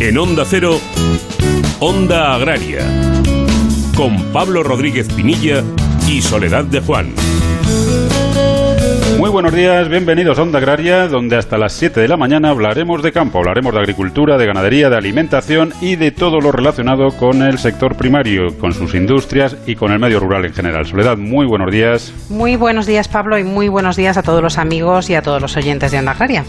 En Onda Cero, Onda Agraria, con Pablo Rodríguez Pinilla y Soledad de Juan. Muy buenos días, bienvenidos a Onda Agraria, donde hasta las 7 de la mañana hablaremos de campo, hablaremos de agricultura, de ganadería, de alimentación y de todo lo relacionado con el sector primario, con sus industrias y con el medio rural en general. Soledad, muy buenos días. Muy buenos días, Pablo, y muy buenos días a todos los amigos y a todos los oyentes de Onda Agraria.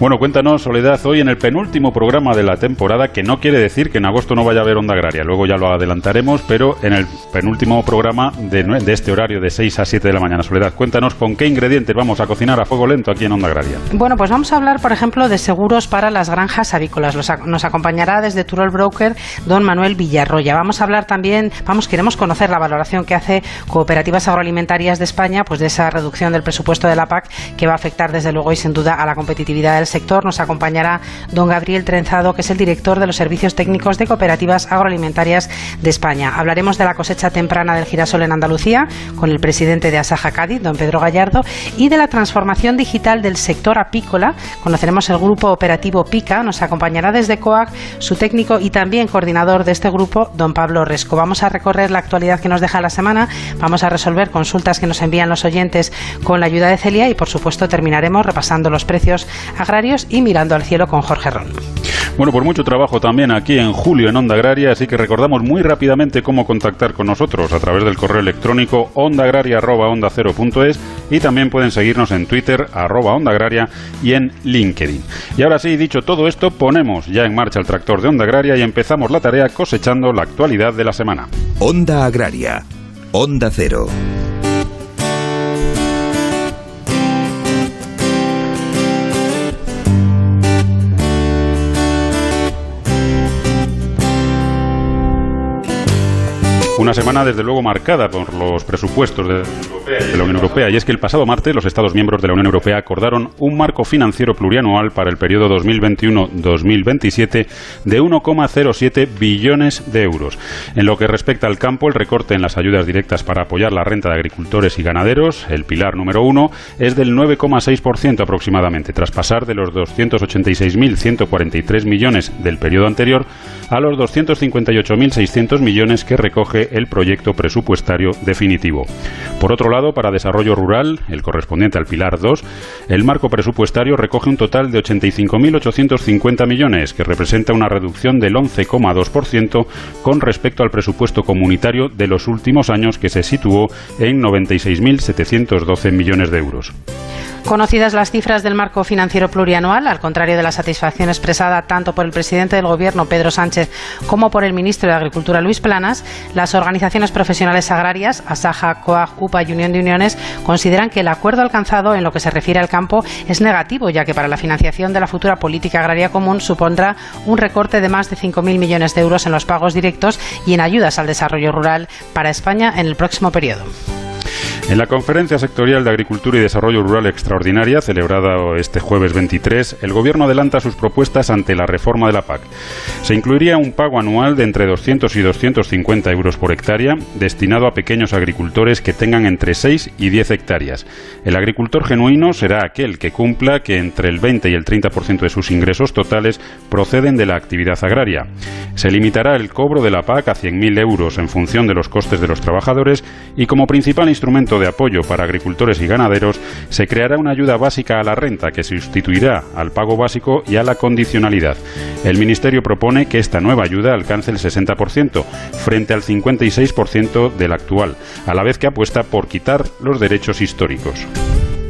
Bueno, cuéntanos, Soledad, hoy en el penúltimo programa de la temporada, que no quiere decir que en agosto no vaya a haber onda agraria, luego ya lo adelantaremos, pero en el penúltimo programa de, este horario de 6 a 7 de la mañana. Soledad, cuéntanos con qué ingredientes vamos a cocinar a fuego lento aquí en onda agraria. Bueno, pues vamos a hablar, por ejemplo, de seguros para las granjas avícolas. Nos acompañará desde Turol Broker don Manuel Villarroya. Vamos a hablar también, vamos, queremos conocer la valoración que hace Cooperativas Agroalimentarias de España, pues de esa reducción del presupuesto de la PAC que va a afectar desde luego y sin duda a la competitividad del sector. Nos acompañará don Gabriel Trenzado, que es el director de los servicios técnicos de cooperativas agroalimentarias de España. Hablaremos de la cosecha temprana del girasol en Andalucía con el presidente de Asaja Cádiz, don Pedro Gallardo, y de la transformación digital del sector apícola. Conoceremos el grupo operativo PICA. Nos acompañará desde COAC su técnico y también coordinador de este grupo, don Pablo Resco. Vamos a recorrer la actualidad que nos deja la semana, vamos a resolver consultas que nos envían los oyentes con la ayuda de Celia y, por supuesto, terminaremos repasando los precios agrarios y mirando al cielo con Jorge Ron. Bueno, por mucho trabajo también aquí en julio en Onda Agraria, así que recordamos muy rápidamente cómo contactar con nosotros a través del correo electrónico ondaagraria.onda0.es y también pueden seguirnos en Twitter arroba Onda Agraria y en LinkedIn. Y ahora sí, dicho todo esto, ponemos ya en marcha el tractor de Onda Agraria y empezamos la tarea cosechando la actualidad de la semana. Onda Agraria, Onda Cero. Una semana desde luego marcada por los presupuestos de la Unión Europea y es que el pasado martes los Estados miembros de la Unión Europea acordaron un marco financiero plurianual para el periodo 2021-2027 de 1,07 billones de euros. En lo que respecta al campo, el recorte en las ayudas directas para apoyar la renta de agricultores y ganaderos, el pilar número uno, es del 9,6% aproximadamente, tras pasar de los 286.143 millones del periodo anterior a los 258.600 millones que recoge el proyecto presupuestario definitivo. Por otro lado, para desarrollo rural, el correspondiente al Pilar 2, el marco presupuestario recoge un total de 85.850 millones, que representa una reducción del 11,2% con respecto al presupuesto comunitario de los últimos años, que se situó en 96.712 millones de euros. Conocidas las cifras del marco financiero plurianual, al contrario de la satisfacción expresada tanto por el presidente del Gobierno, Pedro Sánchez, como por el ministro de Agricultura, Luis Planas, las organizaciones profesionales agrarias, Asaja, COAG, UPA y Unión de Uniones, consideran que el acuerdo alcanzado en lo que se refiere al campo es negativo, ya que para la financiación de la futura política agraria común supondrá un recorte de más de 5.000 millones de euros en los pagos directos y en ayudas al desarrollo rural para España en el próximo periodo. En la conferencia sectorial de Agricultura y Desarrollo Rural extraordinaria, celebrada este jueves 23, el Gobierno adelanta sus propuestas ante la reforma de la PAC. Se incluiría un pago anual de entre 200 y 250 euros por hectárea, destinado a pequeños agricultores que tengan entre 6 y 10 hectáreas. El agricultor genuino será aquel que cumpla que entre el 20 y el 30% de sus ingresos totales proceden de la actividad agraria. Se limitará el cobro de la PAC a 100.000 euros en función de los costes de los trabajadores y como principal instrumento de apoyo para agricultores y ganaderos, se creará una ayuda básica a la renta que sustituirá al pago básico y a la condicionalidad. El Ministerio propone que esta nueva ayuda alcance el 60% frente al 56% del actual, a la vez que apuesta por quitar los derechos históricos.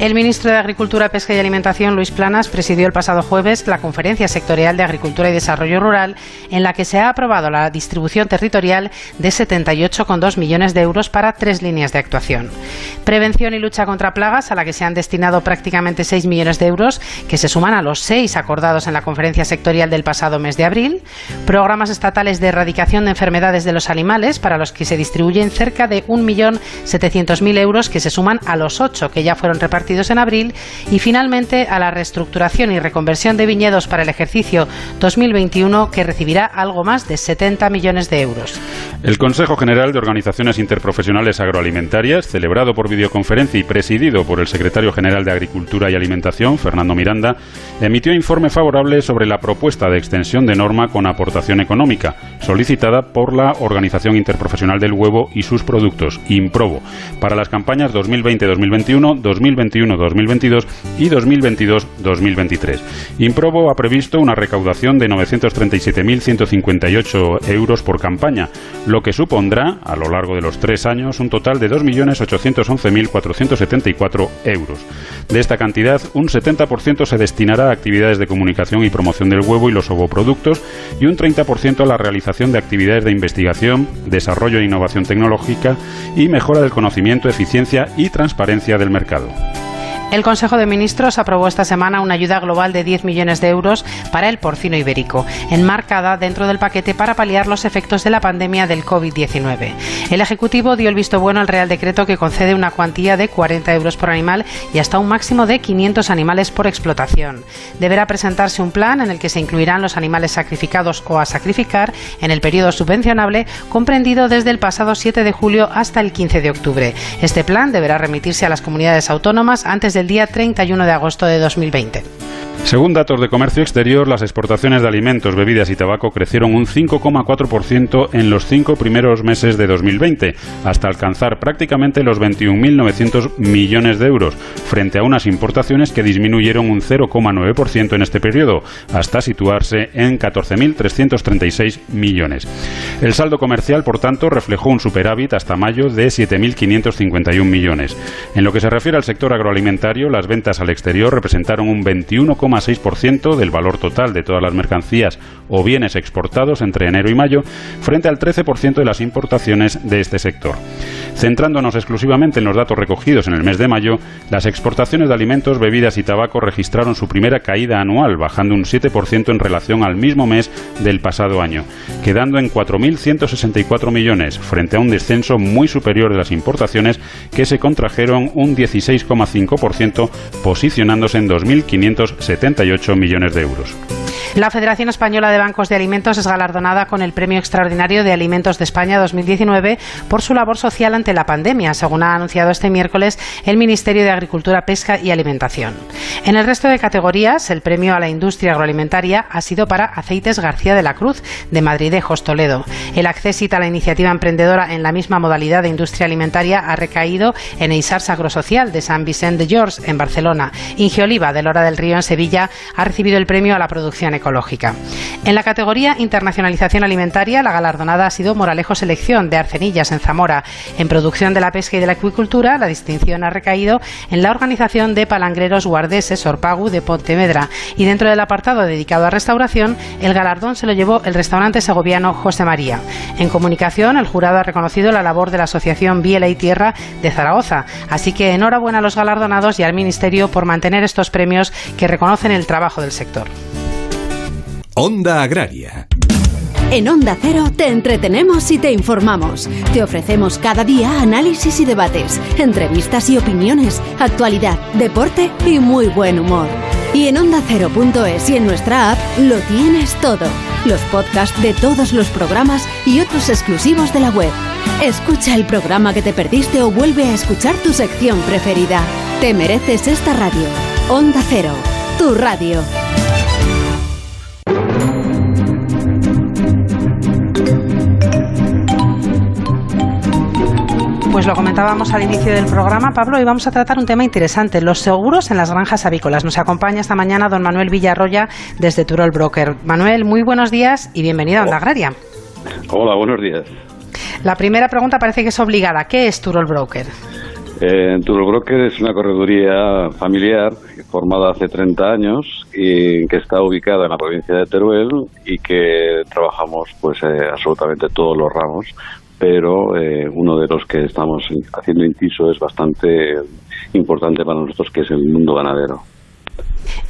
El ministro de Agricultura, Pesca y Alimentación, Luis Planas, presidió el pasado jueves la Conferencia Sectorial de Agricultura y Desarrollo Rural, en la que se ha aprobado la distribución territorial de 78,2 millones de euros para tres líneas de actuación. Prevención y lucha contra plagas, a la que se han destinado prácticamente 6 millones de euros, que se suman a los seis acordados en la Conferencia Sectorial del pasado mes de abril. Programas estatales de erradicación de enfermedades de los animales, para los que se distribuyen cerca de 1.700.000 euros, que se suman a los ocho que ya fueron repartidos en abril y finalmente a la reestructuración y reconversión de viñedos para el ejercicio 2021 que recibirá algo más de 70 millones de euros. El Consejo General de Organizaciones Interprofesionales Agroalimentarias, celebrado por videoconferencia y presidido por el secretario general de Agricultura y Alimentación, Fernando Miranda, emitió informe favorable sobre la propuesta de extensión de norma con aportación económica, solicitada por la Organización Interprofesional del Huevo y sus productos, IMPROBO, para las campañas 2020-2021, 2021-2022 y 2022-2023. IMPROBO ha previsto una recaudación de 937.158 euros por campaña, lo que supondrá, a lo largo de los tres años, un total de 2.811.474 euros. De esta cantidad, un 70% se destinará a actividades de comunicación y promoción del huevo y los ovoproductos y un 30% a la realización de actividades de investigación, desarrollo e innovación tecnológica y mejora del conocimiento, eficiencia y transparencia del mercado. El Consejo de Ministros aprobó esta semana una ayuda global de 10 millones de euros para el porcino ibérico, enmarcada dentro del paquete para paliar los efectos de la pandemia del COVID-19. El Ejecutivo dio el visto bueno al Real Decreto que concede una cuantía de 40 euros por animal y hasta un máximo de 500 animales por explotación. Deberá presentarse un plan en el que se incluirán los animales sacrificados o a sacrificar en el periodo subvencionable comprendido desde el pasado 7 de julio hasta el 15 de octubre. Este plan deberá remitirse a las comunidades autónomas antes de el día 31 de agosto de 2020. Según datos de comercio exterior, las exportaciones de alimentos, bebidas y tabaco crecieron un 5,4% en los cinco primeros meses de 2020, hasta alcanzar prácticamente los 21.900 millones de euros, frente a unas importaciones que disminuyeron un 0,9% en este periodo, hasta situarse en 14.336 millones. El saldo comercial, por tanto, reflejó un superávit hasta mayo de 7.551 millones. En lo que se refiere al sector agroalimentario, las ventas al exterior representaron un 21, 6% del valor total de todas las mercancías o bienes exportados entre enero y mayo, frente al 13% de las importaciones de este sector. Centrándonos exclusivamente en los datos recogidos en el mes de mayo, las exportaciones de alimentos, bebidas y tabaco registraron su primera caída anual, bajando un 7% en relación al mismo mes del pasado año, quedando en 4.164 millones, frente a un descenso muy superior de las importaciones que se contrajeron un 16,5%, posicionándose en 2.570 78 millones de euros. La Federación Española de Bancos de Alimentos es galardonada con el Premio Extraordinario de Alimentos de España 2019 por su labor social ante la pandemia, según ha anunciado este miércoles el Ministerio de Agricultura, Pesca y Alimentación. En el resto de categorías, el premio a la industria agroalimentaria ha sido para Aceites García de la Cruz, de Madridejos, Toledo. El accesit a la iniciativa emprendedora en la misma modalidad de industria alimentaria ha recaído en Eisars Agrosocial de San Vicente de George, en Barcelona. Ingeoliva, de Lora del Río, en Sevilla, ha recibido el premio a la producción ecológica. En la categoría Internacionalización Alimentaria, la galardonada ha sido Moralejo Selección de Arcenillas, en Zamora. En producción de la pesca y de la acuicultura, la distinción ha recaído en la organización de palangreros guardeses Orpagu de Pontevedra. Y dentro del apartado dedicado a restauración, el galardón se lo llevó el restaurante segoviano José María. En comunicación, el jurado ha reconocido la labor de la Asociación Biela y Tierra de Zaragoza. Así que enhorabuena a los galardonados y al Ministerio por mantener estos premios que reconocen el trabajo del sector. Onda Agraria. En Onda Cero te entretenemos y te informamos. Te ofrecemos cada día análisis y debates, entrevistas y opiniones, actualidad, deporte y muy buen humor. Y en ondacero.es y en nuestra app lo tienes todo. Los podcasts de todos los programas y otros exclusivos de la web. Escucha el programa que te perdiste o vuelve a escuchar tu sección preferida. Te mereces esta radio. Onda Cero, tu radio. Pues lo comentábamos al inicio del programa, Pablo, y vamos a tratar un tema interesante, los seguros en las granjas avícolas. Nos acompaña esta mañana don Manuel Villarroya desde Turol Broker. Manuel, muy buenos días y bienvenido a Onda Agraria. Hola, buenos días. La primera pregunta parece que es obligada. ¿Qué es Turol Broker? Eh, Turol Broker es una correduría familiar formada hace 30 años y que está ubicada en la provincia de Teruel y que trabajamos pues eh, absolutamente todos los ramos pero eh, uno de los que estamos haciendo inciso es bastante importante para nosotros, que es el mundo ganadero.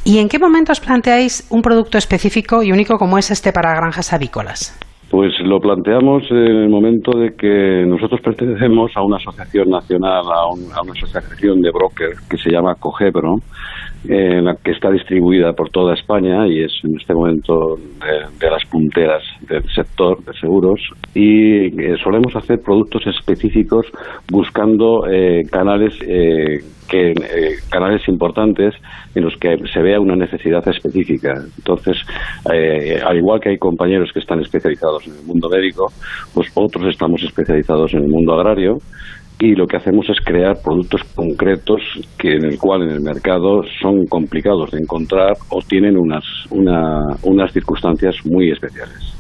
¿Y en qué momento os planteáis un producto específico y único como es este para granjas avícolas? Pues lo planteamos en el momento de que nosotros pertenecemos a una asociación nacional, a, una asociación de brokers que se llama Cogebro, en la que está distribuida por toda España y es en este momento de, las punteras del sector de seguros y eh, solemos hacer productos específicos buscando eh, canales eh, que canales importantes en los que se vea una necesidad específica. Entonces, al igual que hay compañeros que están especializados en el mundo médico, pues otros estamos especializados en el mundo agrario y lo que hacemos es crear productos concretos que en el cual en el mercado son complicados de encontrar o tienen unas, unas circunstancias muy especiales.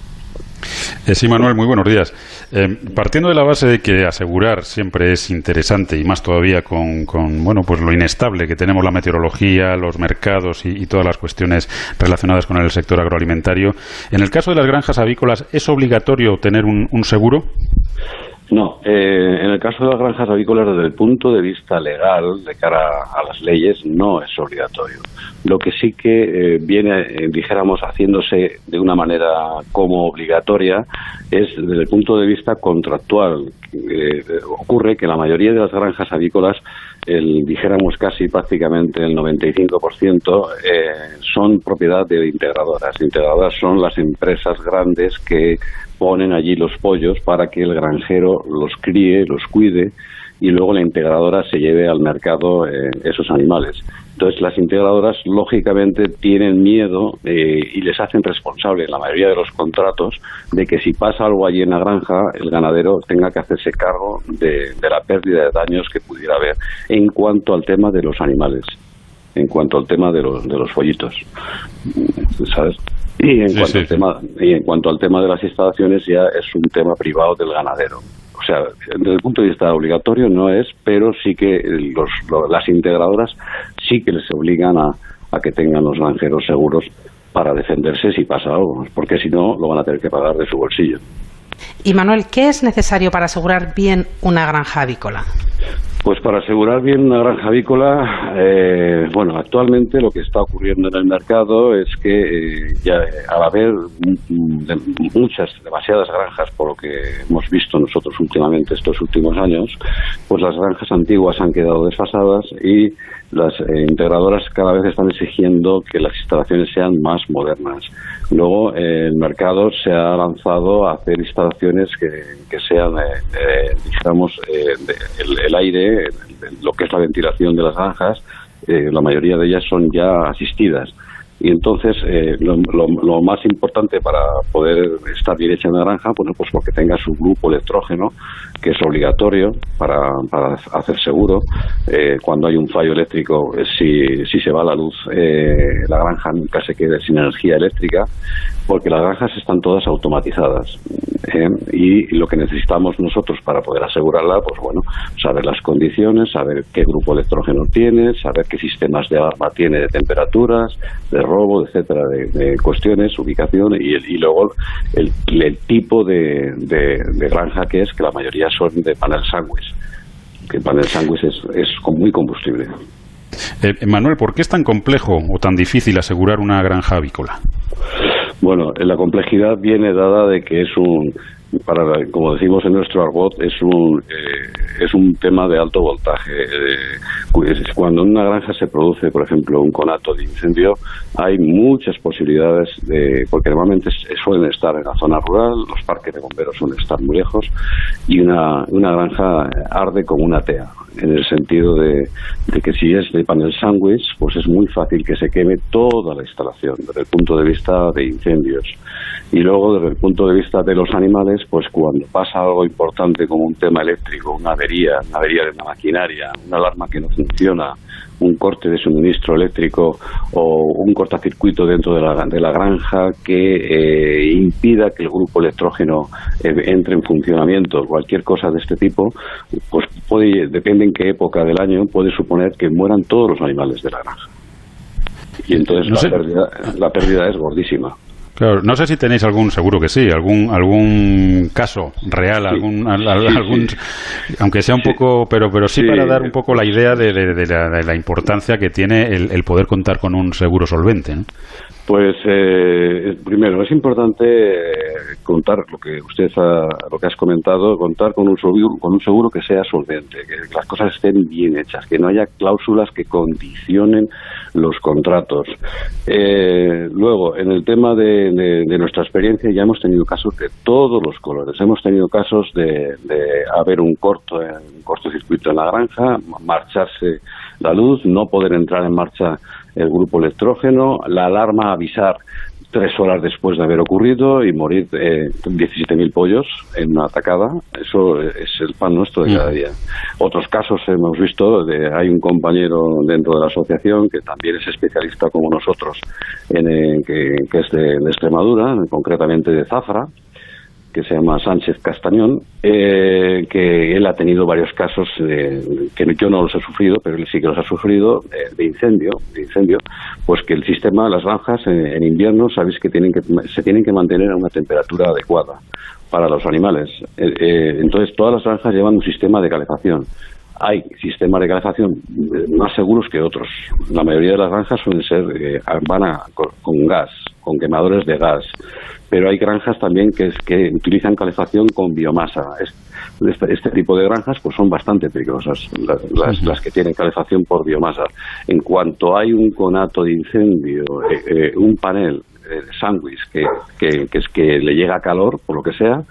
Eh, sí, Manuel, muy buenos días. Eh, partiendo de la base de que asegurar siempre es interesante y más todavía con, bueno, pues lo inestable que tenemos la meteorología, los mercados y, todas las cuestiones relacionadas con el sector agroalimentario, en el caso de las granjas avícolas, ¿es obligatorio tener un seguro? No, eh, en el caso de las granjas avícolas, desde el punto de vista legal, de cara a las leyes, no es obligatorio. Lo que sí que eh, viene, eh, dijéramos, haciéndose de una manera como obligatoria es desde el punto de vista contractual. ocurre que la mayoría de las granjas avícolas, el, dijéramos casi prácticamente el 95%, son propiedad de integradoras. Integradoras son las empresas grandes que ponen allí los pollos para que el granjero los críe, los cuide y luego la integradora se lleve al mercado eh, esos animales. Entonces las integradoras lógicamente tienen miedo eh, y les hacen responsable en la mayoría de los contratos de que si pasa algo allí en la granja el ganadero tenga que hacerse cargo de, la pérdida de daños que pudiera haber en cuanto al tema de los animales, en cuanto al tema de los, de los follitos. ¿Sabes? Y en, cuanto Al tema, y en cuanto al tema de las instalaciones ya es un tema privado del ganadero. O sea, desde el punto de vista obligatorio no es, pero sí que los, las integradoras sí que les obligan a, a que tengan los granjeros seguros para defenderse si pasa algo, porque si no lo van a tener que pagar de su bolsillo. Y Manuel, ¿qué es necesario para asegurar bien una granja avícola? Pues para asegurar bien una granja avícola, eh, bueno, actualmente lo que está ocurriendo en el mercado es que eh, ya al haber muchas, demasiadas granjas, por lo que hemos visto nosotros últimamente estos últimos años, pues las granjas antiguas han quedado desfasadas y las eh, integradoras cada vez están exigiendo que las instalaciones sean más modernas. Luego el mercado se ha lanzado a hacer instalaciones que, sean, digamos, el aire lo que es la ventilación de las granjas, eh, la mayoría de ellas son ya asistidas. Y entonces, eh, lo, más importante para poder estar bien hecha granja, bueno, pues porque tenga su grupo electrógeno, que es obligatorio para, para hacer seguro. Eh, cuando hay un fallo eléctrico, si, si se va la luz, la granja nunca se quede sin energía eléctrica, porque las granjas están todas automatizadas. Eh, y lo que necesitamos nosotros para poder asegurarla, pues bueno, saber las condiciones, saber qué grupo electrógeno tiene, saber qué sistemas de alarma tiene de temperaturas, de robo, etcétera, de, cuestiones, ubicación y, y luego el, tipo de, granja que es, que la mayoría son de panel sándwich, que el panel sándwich es, es muy combustible. Eh, Manuel, ¿por qué es tan complejo o tan difícil asegurar una granja avícola? Bueno, la complejidad viene dada de que es un, para como decimos en nuestro argot, es un eh, es un tema de alto voltaje. Eh, cuando en una granja se produce, por ejemplo, un conato de incendio, hay muchas posibilidades de, porque normalmente suelen estar en la zona rural, los parques de bomberos suelen estar muy lejos y una, una granja arde como una tea en el sentido de, que si es de panel sándwich, pues es muy fácil que se queme toda la instalación desde el punto de vista de incendios. Y luego, desde el punto de vista de los animales, pues cuando pasa algo importante como un tema eléctrico, una avería, una avería de una maquinaria, una alarma que no funciona, un corte de suministro eléctrico o un cortacircuito dentro de la, de la granja que eh, impida que el grupo electrógeno eh, entre en funcionamiento, cualquier cosa de este tipo, pues puede, depende en qué época del año, puede suponer que mueran todos los animales de la granja. Y entonces la pérdida es gordísima no sé si tenéis algún, seguro que sí, algún algún caso real, algún, algún aunque sea un poco, pero pero sí, para dar un poco la idea de, la, importancia que tiene el, poder contar con un seguro solvente. Pues eh, primero es importante eh, contar lo que usted ha, lo que has comentado, contar con un seguro, con un seguro que sea solvente, que las cosas estén bien hechas, que no haya cláusulas que condicionen los contratos. Eh, luego, en el tema de, nuestra experiencia ya hemos tenido casos de todos los colores. Hemos tenido casos de, haber un corto, un cortocircuito en la granja, marcharse la luz, no poder entrar en marcha el grupo electrógeno, la alarma avisar tres horas después de haber ocurrido y morir eh, 17.000 pollos en una atacada. Eso es el pan nuestro de cada día. Otros casos hemos visto, de, hay un compañero dentro de la asociación que también es especialista como nosotros, en, eh, que, es de, de Extremadura, concretamente de Zafra, que se llama Sánchez Castañón, eh, que él ha tenido varios casos que yo no los he sufrido, pero él sí que los ha sufrido eh, de incendio, de incendio, pues que el sistema de las granjas en, invierno sabéis que tienen que se tienen que mantener a una temperatura adecuada para los animales. Eh, entonces todas las granjas llevan un sistema de calefacción. Hay sistemas de calefacción más seguros que otros. La mayoría de las granjas suelen ser van a, con gas, con quemadores de gas pero hay granjas también que, que utilizan calefacción con biomasa. Este, este, tipo de granjas pues son bastante peligrosas, las, las, que tienen calefacción por biomasa. En cuanto hay un conato de incendio, eh, eh, un panel de sándwich que, que, que, es que le llega calor, por lo que sea,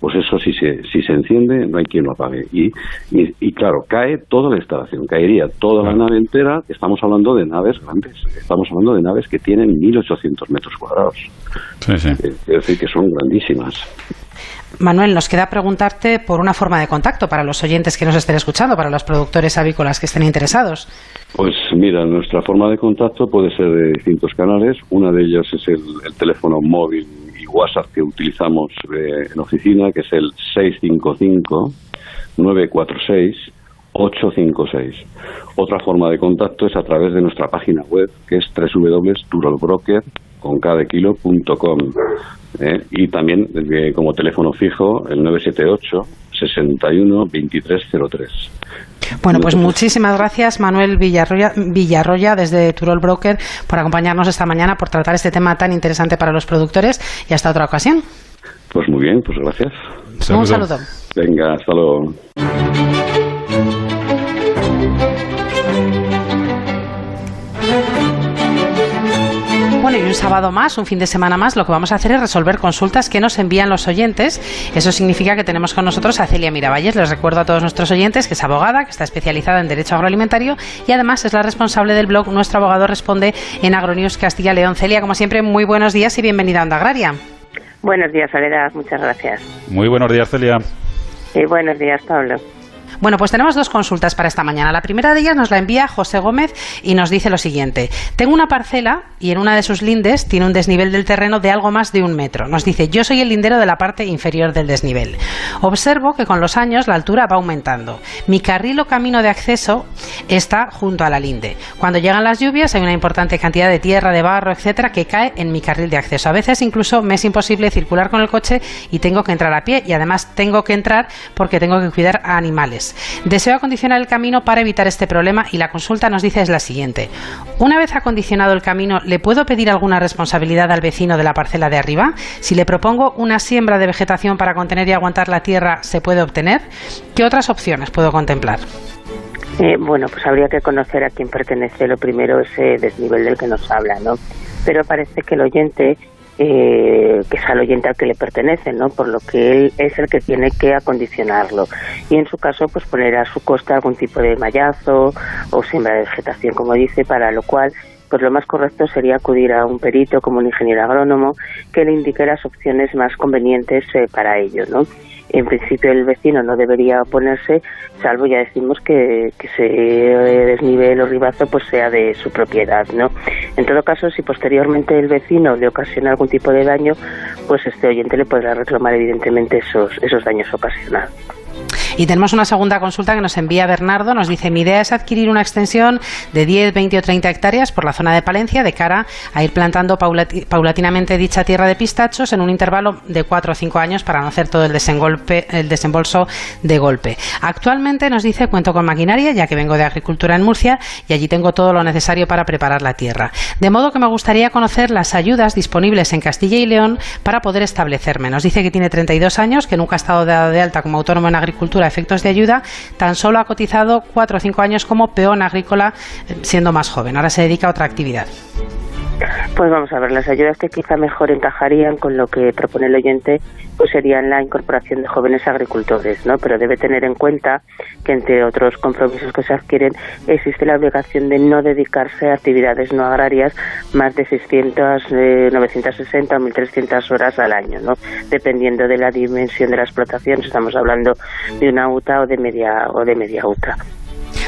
pues eso si se, si se enciende no hay quien lo apague. Y, y, claro, cae toda la instalación, caería toda la nave entera, estamos hablando de naves grandes, estamos hablando de naves que tienen 1.800 metros cuadrados. Sí, sí. Es decir, que son grandísimas. Manuel, nos queda preguntarte por una forma de contacto para los oyentes que nos estén escuchando, para los productores avícolas que estén interesados. Pues mira, nuestra forma de contacto puede ser de distintos canales. Una de ellas es el teléfono móvil WhatsApp que utilizamos eh, en oficina, que es el 655-946-856. Otra forma de contacto es a través de nuestra página web, que es www.turalbroker.com. Eh, y también eh, como teléfono fijo el 978 61 2303. Bueno, pues muchísimas gracias Manuel Villarroya, Villarroya desde Turol Broker por acompañarnos esta mañana, por tratar este tema tan interesante para los productores y hasta otra ocasión. Pues muy bien, pues gracias. Un saludo. Venga, hasta luego. Y un sábado más, un fin de semana más, lo que vamos a hacer es resolver consultas que nos envían los oyentes. Eso significa que tenemos con nosotros a Celia Miravalles. Les recuerdo a todos nuestros oyentes que es abogada, que está especializada en Derecho Agroalimentario y además es la responsable del blog Nuestro Abogado Responde en Agronews Castilla León. Celia, como siempre, muy buenos días y bienvenida a Onda Agraria. Buenos días, Soledad. Muchas gracias. Muy buenos días, Celia. Y buenos días, Pablo. Bueno, pues tenemos dos consultas para esta mañana. La primera de ellas nos la envía José Gómez y nos dice lo siguiente. Tengo una parcela y en una de sus lindes tiene un desnivel del terreno de algo más de un metro. Nos dice, yo soy el lindero de la parte inferior del desnivel. Observo que con los años la altura va aumentando. Mi carril o camino de acceso está junto a la linde. Cuando llegan las lluvias hay una importante cantidad de tierra, de barro, etcétera, que cae en mi carril de acceso. A veces incluso me es imposible circular con el coche y tengo que entrar a pie y además tengo que entrar porque tengo que cuidar a animales. Deseo acondicionar el camino para evitar este problema y la consulta nos dice es la siguiente. Una vez acondicionado el camino, ¿le puedo pedir alguna responsabilidad al vecino de la parcela de arriba? Si le propongo una siembra de vegetación para contener y aguantar la tierra, ¿se puede obtener? ¿Qué otras opciones puedo contemplar? Eh, bueno, pues habría que conocer a quién pertenece lo primero ese desnivel del que nos habla, ¿no? Pero parece que el oyente eh, que es al oyente al que le pertenece, ¿no? Por lo que él es el que tiene que acondicionarlo. Y en su caso, pues poner a su costa algún tipo de mallazo o siembra de vegetación, como dice, para lo cual pues lo más correcto sería acudir a un perito como un ingeniero agrónomo que le indique las opciones más convenientes eh, para ello, ¿no? En principio el vecino no debería oponerse, salvo ya decimos que, que ese desnivel o ribazo pues sea de su propiedad, ¿no? En todo caso, si posteriormente el vecino le ocasiona algún tipo de daño, pues este oyente le podrá reclamar evidentemente esos, esos daños ocasionados. Y tenemos una segunda consulta que nos envía Bernardo. Nos dice, mi idea es adquirir una extensión de 10, 20 o 30 hectáreas por la zona de Palencia de cara a ir plantando paulatinamente dicha tierra de pistachos en un intervalo de 4 o 5 años para no hacer todo el, el desembolso de golpe. Actualmente nos dice, cuento con maquinaria, ya que vengo de agricultura en Murcia y allí tengo todo lo necesario para preparar la tierra. De modo que me gustaría conocer las ayudas disponibles en Castilla y León para poder establecerme. Nos dice que tiene 32 años, que nunca ha estado dado de alta como autónomo en agricultura efectos de ayuda, tan solo ha cotizado 4 o 5 años como peón agrícola eh, siendo más joven. Ahora se dedica a otra actividad. Pues vamos a ver, las ayudas que quizá mejor encajarían con lo que propone el oyente pues serían la incorporación de jóvenes agricultores, ¿no? Pero debe tener en cuenta que entre otros compromisos que se adquieren existe la obligación de no dedicarse a actividades no agrarias más de 600, 960 o 1300 horas al año, ¿no? Dependiendo de la dimensión de la explotación, estamos hablando de una UTA o de media o de media UTA.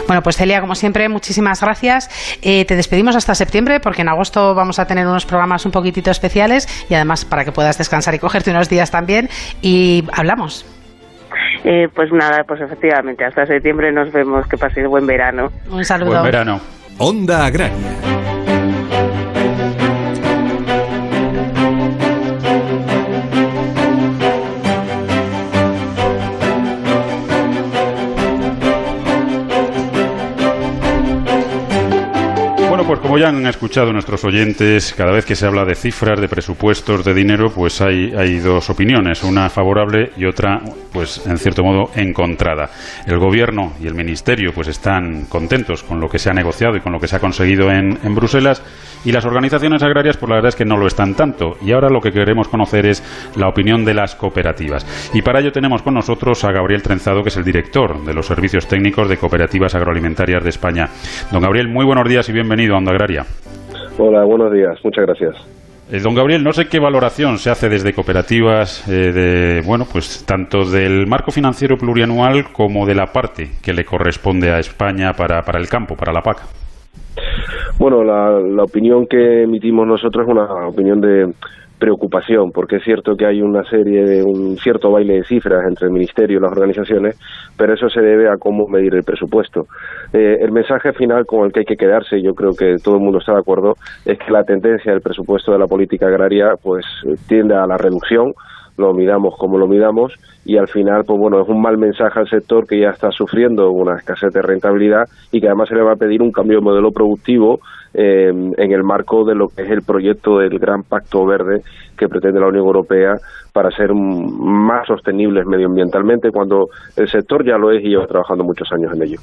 Bueno, pues Celia, como siempre, muchísimas gracias. Eh, te despedimos hasta septiembre porque en agosto vamos a tener unos programas un poquitito especiales y además para que puedas descansar y cogerte unos días también. Y hablamos. Eh, pues nada, pues efectivamente, hasta septiembre nos vemos. Que paséis buen verano. Un saludo. Buen verano. Onda Agraria. Como ya han escuchado nuestros oyentes, cada vez que se habla de cifras, de presupuestos, de dinero, pues hay, hay dos opiniones, una favorable y otra, pues en cierto modo, encontrada. El gobierno y el ministerio pues están contentos con lo que se ha negociado y con lo que se ha conseguido en, en Bruselas y las organizaciones agrarias, pues la verdad es que no lo están tanto. Y ahora lo que queremos conocer es la opinión de las cooperativas. Y para ello tenemos con nosotros a Gabriel Trenzado, que es el director de los servicios técnicos de cooperativas agroalimentarias de España. Don Gabriel, muy buenos días y bienvenido a Onda Agraria. Hola, buenos días. Muchas gracias. Eh, don Gabriel, no sé qué valoración se hace desde cooperativas, eh, de, bueno, pues tanto del marco financiero plurianual como de la parte que le corresponde a España para, para el campo, para la PAC. Bueno, la, la opinión que emitimos nosotros es una opinión de preocupación, porque es cierto que hay una serie de un cierto baile de cifras entre el Ministerio y las organizaciones, pero eso se debe a cómo medir el presupuesto. Eh, el mensaje final con el que hay que quedarse, yo creo que todo el mundo está de acuerdo, es que la tendencia del presupuesto de la política agraria pues tiende a la reducción, lo midamos como lo midamos y al final pues bueno es un mal mensaje al sector que ya está sufriendo una escasez de rentabilidad y que además se le va a pedir un cambio de modelo productivo eh, en el marco de lo que es el proyecto del gran pacto verde que pretende la Unión Europea para ser más sostenibles medioambientalmente cuando el sector ya lo es y lleva trabajando muchos años en ello.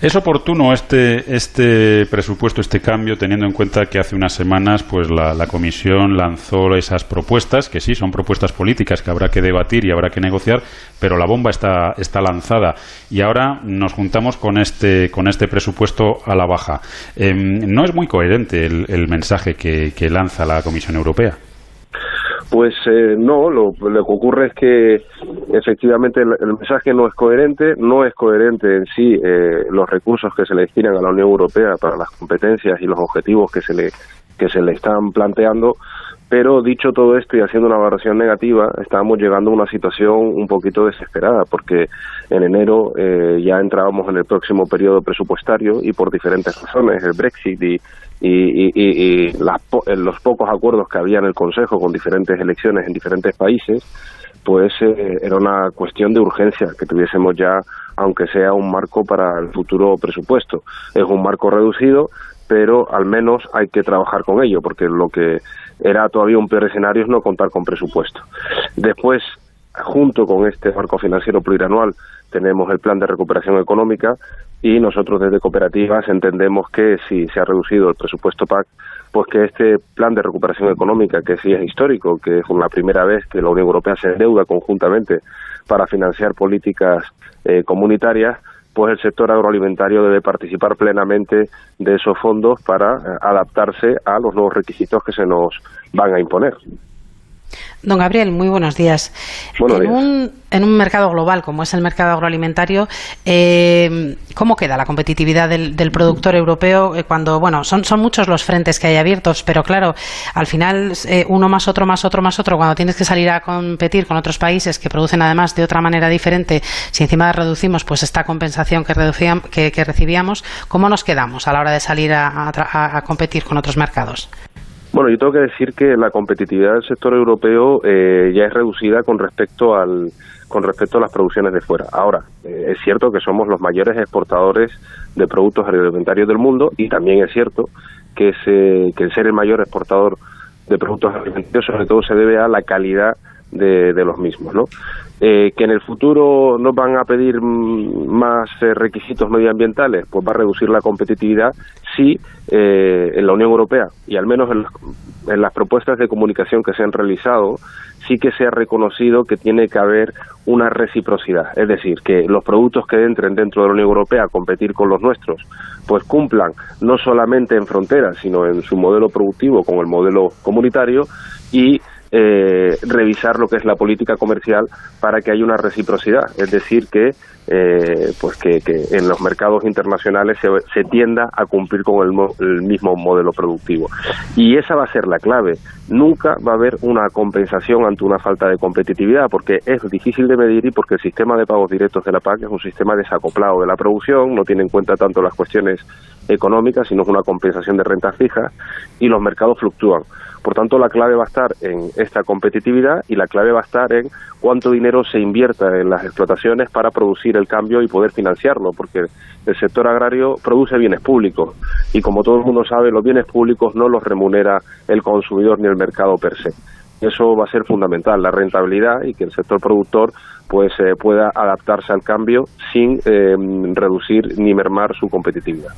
¿Es oportuno este, este presupuesto, este cambio, teniendo en cuenta que hace unas semanas pues la, Comisión lanzó esas propuestas, que sí, son propuestas políticas que habrá que debatir y habrá que negociar, pero la bomba está, está lanzada y ahora nos juntamos con este, con este presupuesto a la baja? Eh, ¿No es muy coherente el, mensaje que lanza la Comisión Europea? Pues eh, no, lo, que ocurre es que efectivamente el, el, mensaje no es coherente, no es coherente en sí eh, los recursos que se le destinan a la Unión Europea para las competencias y los objetivos que se le que se le están planteando, pero dicho todo esto y haciendo una valoración negativa, estamos llegando a una situación un poquito desesperada, porque en enero eh, ya entrábamos en el próximo periodo presupuestario y por diferentes razones, el Brexit y, y, y, y las, los pocos acuerdos que había en el Consejo con diferentes elecciones en diferentes países, pues eh, era una cuestión de urgencia que tuviésemos ya, aunque sea un marco para el futuro presupuesto. Es un marco reducido, pero al menos hay que trabajar con ello, porque lo que era todavía un peor escenario es no contar con presupuesto. Después, junto con este marco financiero plurianual, tenemos el plan de recuperación económica y nosotros desde cooperativas entendemos que si se ha reducido el presupuesto PAC, pues que este plan de recuperación económica, que sí es histórico, que es la primera vez que la Unión Europea se endeuda conjuntamente para financiar políticas eh, comunitarias, pues el sector agroalimentario debe participar plenamente de esos fondos para eh, adaptarse a los nuevos requisitos que se nos van a imponer. Don Gabriel, muy buenos días. en, Un, en un mercado global como es el mercado agroalimentario, eh, ¿cómo queda la competitividad del, productor europeo eh, cuando, bueno, son, son muchos los frentes que hay abiertos, pero claro, al final eh, uno más otro, más otro, más otro, cuando tienes que salir a competir con otros países que producen además de otra manera diferente, si encima reducimos pues esta compensación que, que, recibíamos, ¿cómo nos quedamos a la hora de salir a competir con otros mercados? Bueno, yo tengo que decir que la competitividad del sector europeo eh, ya es reducida con respecto al con respecto a las producciones de fuera. Ahora, eh, es cierto que somos los mayores exportadores de productos agroalimentarios del mundo y también es cierto que, que el ser el mayor exportador de productos alimentarios sobre todo se debe a la calidad de, los mismos, ¿no? Eh, que en el futuro nos van a pedir más eh, requisitos medioambientales, pues va a reducir la competitividad si eh, en la Unión Europea. Y al menos en, las propuestas de comunicación que se han realizado sí que se ha reconocido que tiene que haber una reciprocidad, es decir, que los productos que entren dentro de la Unión Europea a competir con los nuestros, pues cumplan no solamente en fronteras, sino en su modelo productivo con el modelo comunitario y eh, revisar lo que es la política comercial para que haya una reciprocidad, es decir, que eh, pues que, en los mercados internacionales se, tienda a cumplir con el, mismo modelo productivo. Y esa va a ser la clave. Nunca va a haber una compensación ante una falta de competitividad, porque es difícil de medir y porque el sistema de pagos directos de la PAC es un sistema desacoplado de la producción, no tiene en cuenta tanto las cuestiones económicas, sino es una compensación de rentas fijas y los mercados fluctúan. Por tanto, la clave va a estar en esta competitividad y la clave va a estar en cuánto dinero se invierta en las explotaciones para producir el cambio y poder financiarlo, porque el sector agrario produce bienes públicos y como todo el mundo sabe, los bienes públicos no los remunera el consumidor ni el mercado per se. Eso va a ser fundamental, la rentabilidad y que el sector productor pues eh, pueda adaptarse al cambio sin eh, reducir ni mermar su competitividad.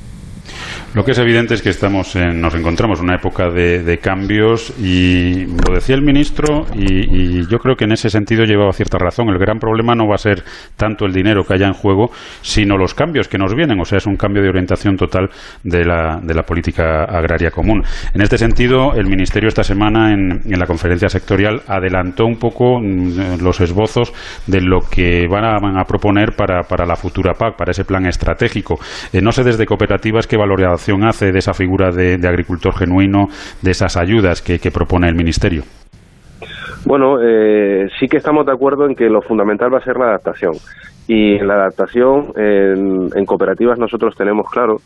Lo que es evidente es que estamos nos encontramos en una época de, cambios y lo decía el ministro y, yo creo que en ese sentido llevaba cierta razón. El gran problema no va a ser tanto el dinero que haya en juego, sino los cambios que nos vienen. O sea, es un cambio de orientación total de la, de la política agraria común. En este sentido, el ministerio esta semana en, la conferencia sectorial adelantó un poco mm, los esbozos de lo que van a, proponer para, para, la futura PAC, para ese plan estratégico. Eh, no sé desde cooperativas qué hace de esa figura de, agricultor genuino, de esas ayudas que, propone el Ministerio? Bueno, eh, sí que estamos de acuerdo en que lo fundamental va a ser la adaptación. Y en la adaptación, en, cooperativas nosotros tenemos claro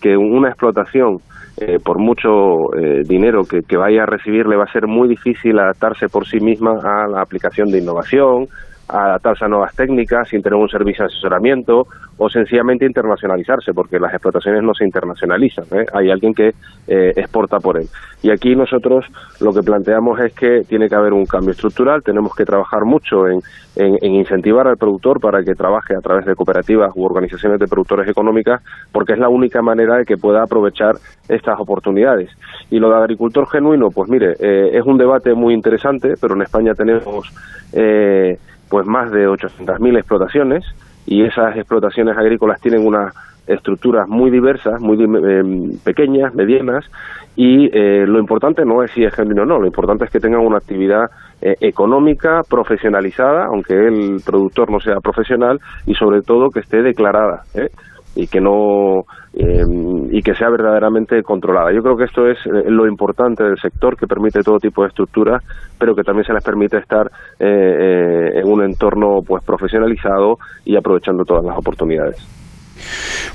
que una explotación, eh, por mucho eh, dinero que, vaya a recibir, le va a ser muy difícil adaptarse por sí misma a la aplicación de innovación, adaptarse a nuevas técnicas, sin tener un servicio de asesoramiento o sencillamente internacionalizarse, porque las explotaciones no se internacionalizan. ¿eh? Hay alguien que eh, exporta por él. Y aquí nosotros lo que planteamos es que tiene que haber un cambio estructural, tenemos que trabajar mucho en, en, incentivar al productor para que trabaje a través de cooperativas u organizaciones de productores económicas, porque es la única manera de que pueda aprovechar estas oportunidades. Y lo de agricultor genuino, pues mire, eh, es un debate muy interesante, pero en España tenemos pues más de 800.000 explotaciones y esas explotaciones agrícolas tienen unas estructuras muy diversas, muy eh, pequeñas, medianas, y eh, lo importante no es si es genuino o no, lo importante es que tengan una actividad eh, económica, profesionalizada, aunque el productor no sea profesional, y sobre todo que esté declarada y que no Em, y que sea verdaderamente controlada. Yo creo que esto es eh, lo importante del sector que permite todo tipo de estructuras, pero que también se les permite estar eh, eh, en un entorno pues profesionalizado y aprovechando todas las oportunidades.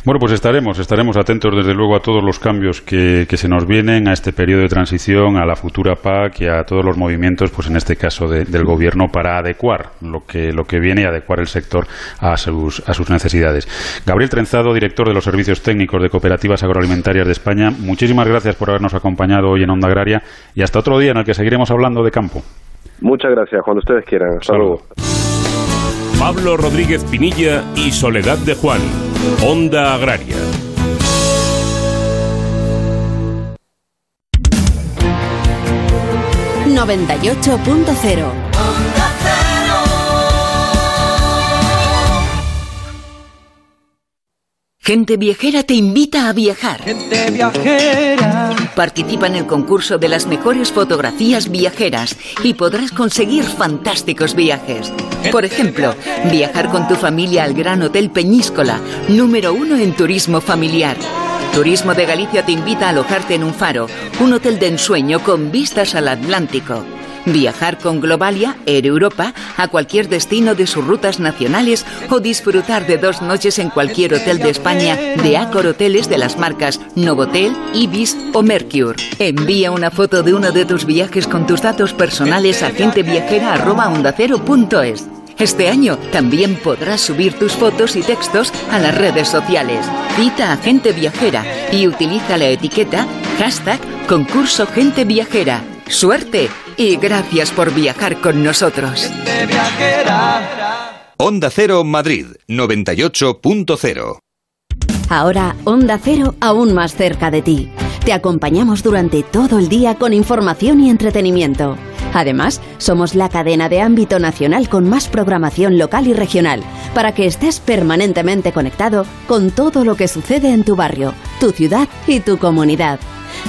Bueno, pues estaremos, estaremos atentos desde luego a todos los cambios que, se nos vienen, a este periodo de transición, a la futura PAC y a todos los movimientos, pues en este caso del gobierno, para adecuar lo que, lo que viene y adecuar el sector a sus, a sus necesidades. Gabriel Trenzado, director de los servicios técnicos de cooperativas agroalimentarias de España, muchísimas gracias por habernos acompañado hoy en Onda Agraria y hasta otro día en el que seguiremos hablando de campo. Muchas gracias, cuando ustedes quieran. Hasta luego. Pablo Rodríguez Pinilla y Soledad de Juan. Onda Agraria. ...98.0 Gente Viajera te invita a viajar. Gente Viajera. Participa en el concurso de las mejores fotografías viajeras y podrás conseguir fantásticos viajes. Por ejemplo, viajar con tu familia al Gran Hotel Peñíscola, número uno en turismo familiar. Turismo de Galicia te invita a alojarte en un faro, un hotel de ensueño con vistas al Atlántico. Viajar con Globalia, Air Europa, a cualquier destino de sus rutas nacionales o disfrutar de dos noches en cualquier hotel de España de Accor Hoteles de las marcas Novotel, Ibis o Mercure. Envía una foto de uno de tus viajes con tus datos personales a genteviajera.ondacero.es. Este año también podrás subir tus fotos y textos a las redes sociales. Cita a Gente Viajera y utiliza la etiqueta hashtag concurso Gente Viajera. ¡Suerte! y gracias por viajar con nosotros. Onda Cero Madrid 98.0 Ahora Onda Cero aún más cerca de ti. Te acompañamos durante todo el día con información y entretenimiento. Además, somos la cadena de ámbito nacional con más programación local y regional, para que estés permanentemente conectado con todo lo que sucede en tu barrio, tu ciudad y tu comunidad.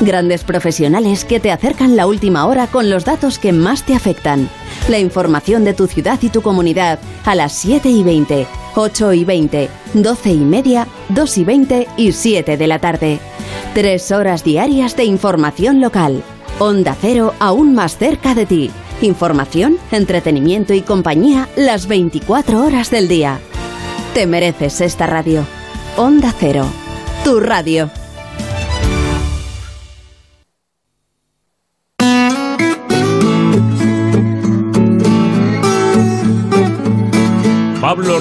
Grandes profesionales que te acercan la última hora con los datos que más te afectan. La información de tu ciudad y tu comunidad a las 7 y 20, 8 y 20, 12 y media, 2 y 20 y 7 de la tarde. Tres horas diarias de información local. Onda Cero aún más cerca de ti. Información, entretenimiento y compañía las 24 horas del día. Te mereces esta radio. Onda Cero. Tu radio.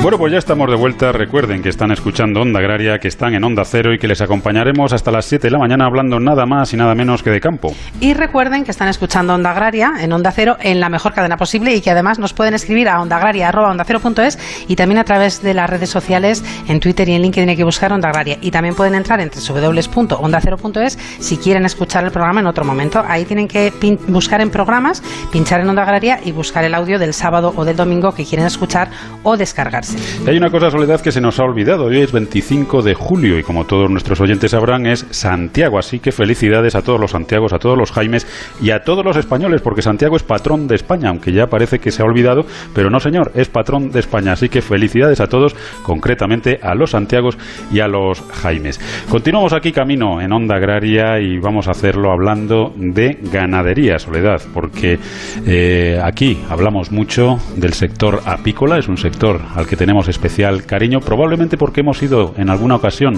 Bueno, pues ya estamos de vuelta. Recuerden que están escuchando Onda Agraria, que están en Onda Cero y que les acompañaremos hasta las 7 de la mañana hablando nada más y nada menos que de campo. Y recuerden que están escuchando Onda Agraria en Onda Cero en la mejor cadena posible y que además nos pueden escribir a ondaagraria.ondacero.es y también a través de las redes sociales en Twitter y en LinkedIn hay que buscar Onda Agraria. Y también pueden entrar en www.ondacero.es si quieren escuchar el programa en otro momento. Ahí tienen que buscar en programas, pinchar en Onda Agraria y buscar el audio del sábado o del domingo que quieren escuchar o descargarse. Hay una cosa, Soledad, que se nos ha olvidado. Hoy es 25 de julio y como todos nuestros oyentes sabrán es Santiago. Así que felicidades a todos los Santiagos, a todos los Jaimes y a todos los españoles, porque Santiago es patrón de España, aunque ya parece que se ha olvidado, pero no señor, es patrón de España. Así que felicidades a todos, concretamente a los Santiagos y a los Jaimes. Continuamos aquí camino en Onda Agraria y vamos a hacerlo hablando de ganadería, Soledad, porque eh, aquí hablamos mucho del sector apícola, es un sector al que tenemos especial cariño, probablemente porque hemos ido en alguna ocasión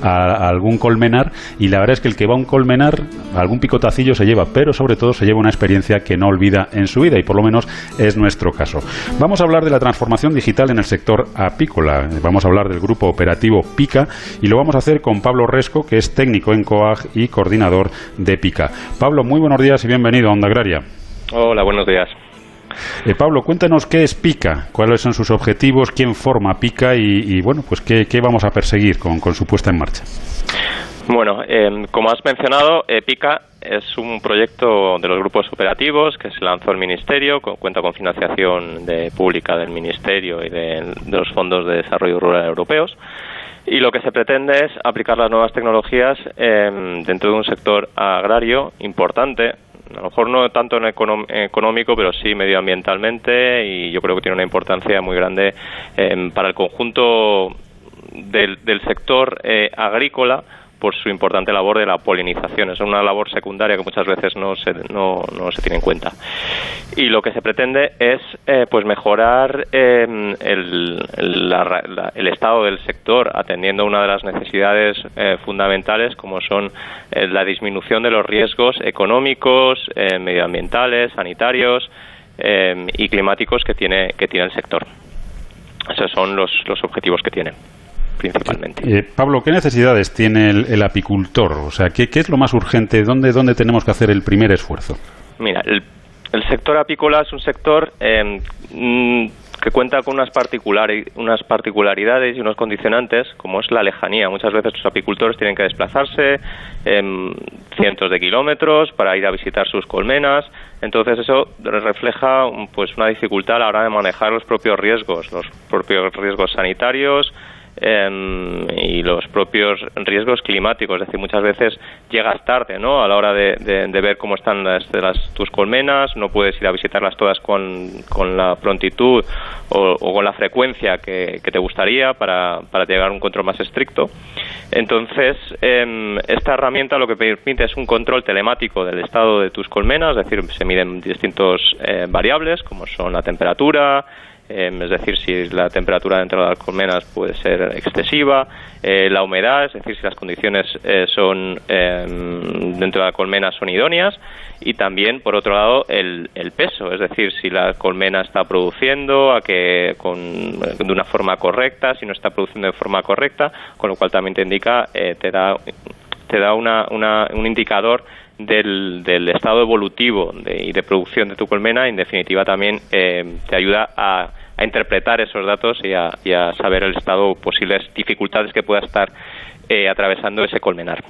a, algún colmenar y la verdad es que el que va a un colmenar, algún picotacillo se lleva, pero sobre todo se lleva una experiencia que no olvida en su vida y por lo menos es nuestro caso. Vamos a hablar de la transformación digital en el sector apícola, vamos a hablar del grupo operativo PICA y lo vamos a hacer con Pablo Resco, que es técnico en COAG y coordinador de PICA. Pablo, muy buenos días y bienvenido a Onda Agraria. Hola, buenos días. Eh, Pablo, cuéntanos qué es PICA, cuáles son sus objetivos, quién forma PICA y, bueno, pues qué, vamos a perseguir con, su puesta en marcha. Bueno, em, como has mencionado, eh, PICA es un proyecto de los grupos operativos que se lanzó el Ministerio, cuenta con financiación de, pública del Ministerio y de, los fondos de desarrollo rural europeos. Y lo que se pretende es aplicar las nuevas tecnologías em, dentro de un sector agrario importante, a lo mejor no tanto en económico, pero sí medioambientalmente y yo creo que tiene una importancia muy grande em, para el conjunto del, sector eh, agrícola por su importante labor de la polinización. Es una labor secundaria que muchas veces no se, no, no se tiene en cuenta. Y lo que se pretende es eh, pues mejorar em, el, el, estado del sector atendiendo una de las necesidades eh, fundamentales como son eh, la disminución de los riesgos económicos, medioambientales, sanitarios em, y climáticos que tiene, que tiene el sector. Esos son los, los objetivos que tiene principalmente. Eh, Pablo, ¿qué necesidades tiene el, apicultor? O sea, ¿qué, es lo más urgente? ¿Dónde, ¿Dónde tenemos que hacer el primer esfuerzo? Mira, el, sector apícola es un sector em, mm, que cuenta con unas, unas particularidades y unos condicionantes, como es la lejanía. Muchas veces los apicultores tienen que desplazarse cientos de kilómetros para ir a visitar sus colmenas. Entonces eso refleja pues una dificultad a la hora de manejar los propios riesgos, los propios riesgos sanitarios, Em, y los propios riesgos climáticos. Es decir, muchas veces llegas tarde ¿no? a la hora de, ver cómo están las, tus colmenas, no puedes ir a visitarlas todas con, con la prontitud o, con la frecuencia que, te gustaría para, para, llegar a un control más estricto. Entonces, em, esta herramienta lo que permite es un control telemático del estado de tus colmenas, es decir, se miden distintos eh, variables como son la temperatura, Em, es decir, si la temperatura dentro de las colmenas puede ser excesiva, eh, la humedad, es decir, si las condiciones eh, son em, dentro de la colmena son idóneas, y también, por otro lado, el, peso, es decir, si la colmena está produciendo a que con, de una forma correcta, si no está produciendo de forma correcta, con lo cual también te indica, eh, te da, te da una, un indicador del, del, estado evolutivo y de producción de tu colmena, en definitiva también eh, te ayuda a, interpretar esos datos y a, saber el estado, posibles dificultades que pueda estar eh, atravesando ese colmenar.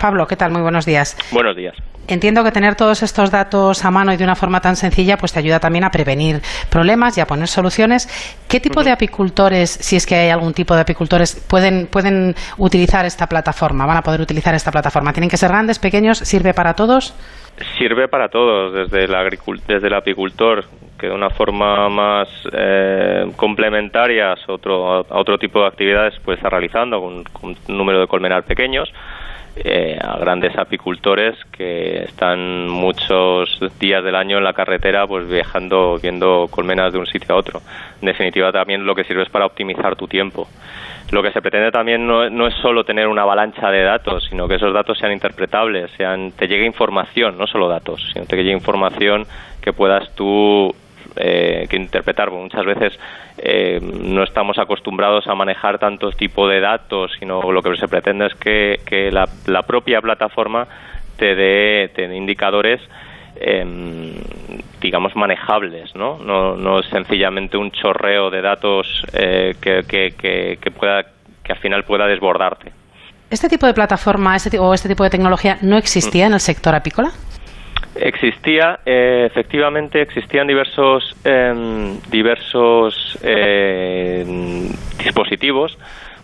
Pablo, ¿qué tal? Muy buenos días. Buenos días. Entiendo que tener todos estos datos a mano y de una forma tan sencilla pues te ayuda también a prevenir problemas y a poner soluciones. ¿Qué tipo de apicultores, si es que hay algún tipo de apicultores, pueden, pueden utilizar esta plataforma? ¿Van a poder utilizar esta plataforma? ¿Tienen que ser grandes, pequeños? ¿Sirve para todos? Sirve para todos, desde el, desde el apicultor que de una forma más eh, complementaria a otro, a otro tipo de actividades puede estar realizando con, con un número de colmenar pequeños eh, a grandes apicultores que están muchos días del año en la carretera pues viajando viendo colmenas de un sitio a otro. En definitiva también lo que sirve es para optimizar tu tiempo. Lo que se pretende también no, no es solo tener una avalancha de datos, sino que esos datos sean interpretables, sean, te llegue información, no solo datos, sino te llegue información que puedas tú eh, que interpretar. muchas veces eh, no estamos acostumbrados a manejar tantos tipos de datos, sino lo que se pretende es que, la, propia plataforma te dé, indicadores em, digamos manejables, ¿no? ¿no? No es sencillamente un chorreo de datos eh, que, que, pueda que al final pueda desbordarte. ¿Este tipo de plataforma este, o este tipo de tecnología no existía en el sector apícola? Existía, eh, efectivamente, existían diversos, em, diversos eh, dispositivos,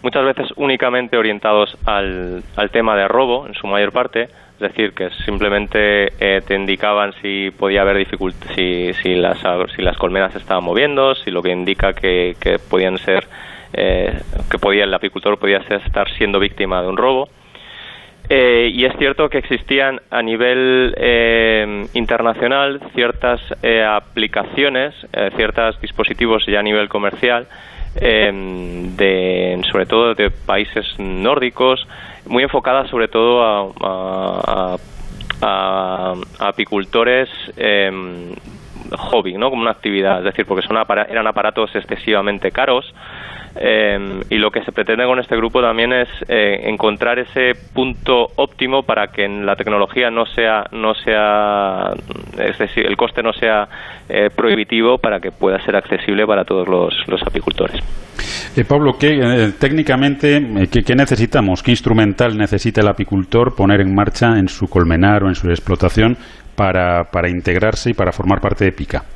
muchas veces únicamente orientados al, al, tema de robo, en su mayor parte, es decir, que simplemente eh, te indicaban si podía haber dificultad, si, si, las, si las colmenas se estaban moviendo, si lo que indica que, que podían ser, que podía el apicultor podía estar siendo víctima de un robo. Eh, y es cierto que existían a nivel eh, internacional ciertas eh, aplicaciones, ciertos dispositivos ya a nivel comercial, de, sobre todo de países nórdicos, muy enfocadas sobre todo a, apicultores hobby, ¿no? como una actividad, es decir, porque son eran aparatos excesivamente caros Em, y lo que se pretende con este grupo también es eh, encontrar ese punto óptimo para que en la tecnología no sea, no sea, el coste no sea eh, prohibitivo para que pueda ser accesible para todos los, apicultores. Eh, Pablo, ¿qué, técnicamente, ¿qué, necesitamos? ¿Qué instrumental necesita el apicultor poner en marcha en su colmenar o en su explotación para, para integrarse y para formar parte de PICA?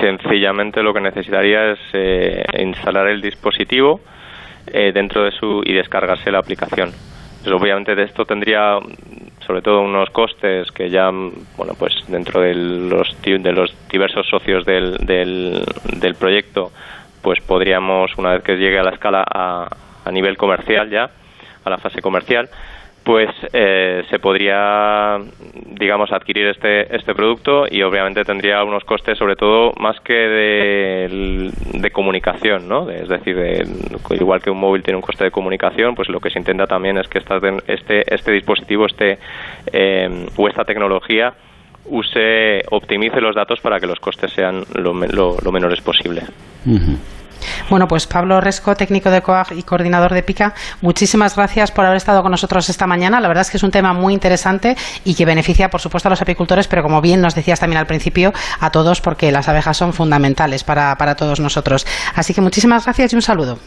Sencillamente lo que necesitaría es eh, instalar el dispositivo eh, dentro de su y descargarse la aplicación. Pues obviamente de esto tendría sobre todo unos costes que ya bueno pues dentro de los de los diversos socios del, del, del proyecto pues podríamos una vez que llegue a la escala a, a nivel comercial ya a la fase comercial pues eh, se podría, digamos, adquirir este, este producto y obviamente tendría unos costes, sobre todo, más que de, comunicación, ¿no? es decir, igual que un móvil tiene un coste de comunicación, pues lo que se intenta también es que este, este dispositivo este, eh, o esta tecnología use, optimice los datos para que los costes sean lo, lo, menores posible. Bueno, pues Pablo Resco, técnico de COAG y coordinador de PICA, muchísimas gracias por haber estado con nosotros esta mañana. La verdad es que es un tema muy interesante y que beneficia, por supuesto, a los apicultores, pero como bien nos decías también al principio, a todos, porque las abejas son fundamentales para, para todos nosotros. Así que muchísimas gracias y un saludo.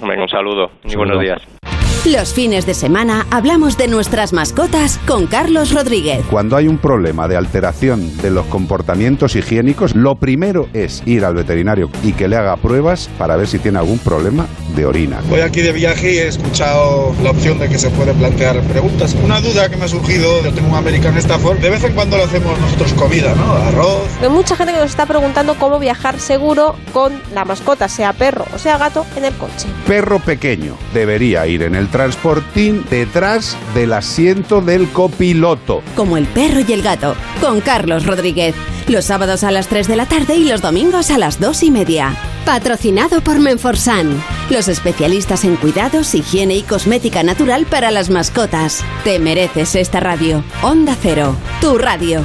un saludo y buenos días. Los fines de semana hablamos de nuestras mascotas con Carlos Rodríguez. Cuando hay un problema de alteración de los comportamientos higiénicos, lo primero es ir al veterinario y que le haga pruebas para ver si tiene algún problema de orina. Voy aquí de viaje y he escuchado la opción de que se puede plantear preguntas. Una duda que me ha surgido, yo tengo un American Stafford, de vez en cuando le hacemos nosotros comida, ¿no? Arroz. Hay mucha gente que nos está preguntando cómo viajar seguro con la mascota, sea perro o sea gato, en el coche. Perro pequeño debería ir en el transportín detrás del asiento del copiloto. Como el perro y el gato, con Carlos Rodríguez. Los sábados a las 3 de la tarde y los domingos a las 2 y media. Patrocinado por Menforsan, los especialistas en cuidados, higiene y cosmética natural para las mascotas. Te mereces esta radio. Onda Cero, tu radio.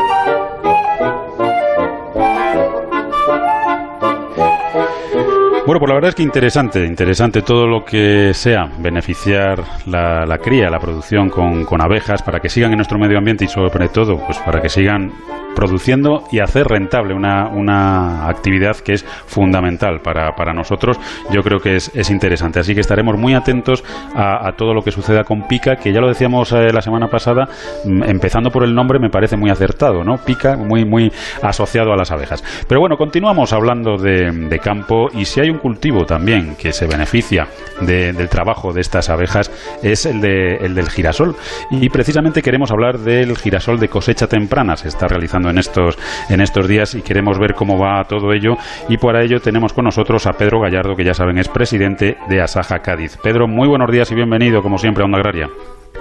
Bueno, pues la verdad es que interesante, interesante todo lo que sea beneficiar la, la cría, la producción con, con, abejas para que sigan en nuestro medio ambiente y sobre todo pues para que sigan produciendo y hacer rentable una, una actividad que es fundamental para, para nosotros. Yo creo que es, es, interesante. Así que estaremos muy atentos a, todo lo que suceda con Pica, que ya lo decíamos eh, la semana pasada, mm, empezando por el nombre me parece muy acertado, ¿no? Pica, muy, muy asociado a las abejas. Pero bueno, continuamos hablando de campo y si hay un cultivo también que se beneficia de, del trabajo de estas abejas es el, de, el del girasol. Y precisamente queremos hablar del girasol de cosecha temprana. Se está realizando en estos, en estos días y queremos ver cómo va todo ello. Y para ello tenemos con nosotros a Pedro Gallardo, que ya saben es presidente de Asaja Cádiz. Pedro, muy buenos días y bienvenido, como siempre, a Onda Agraria.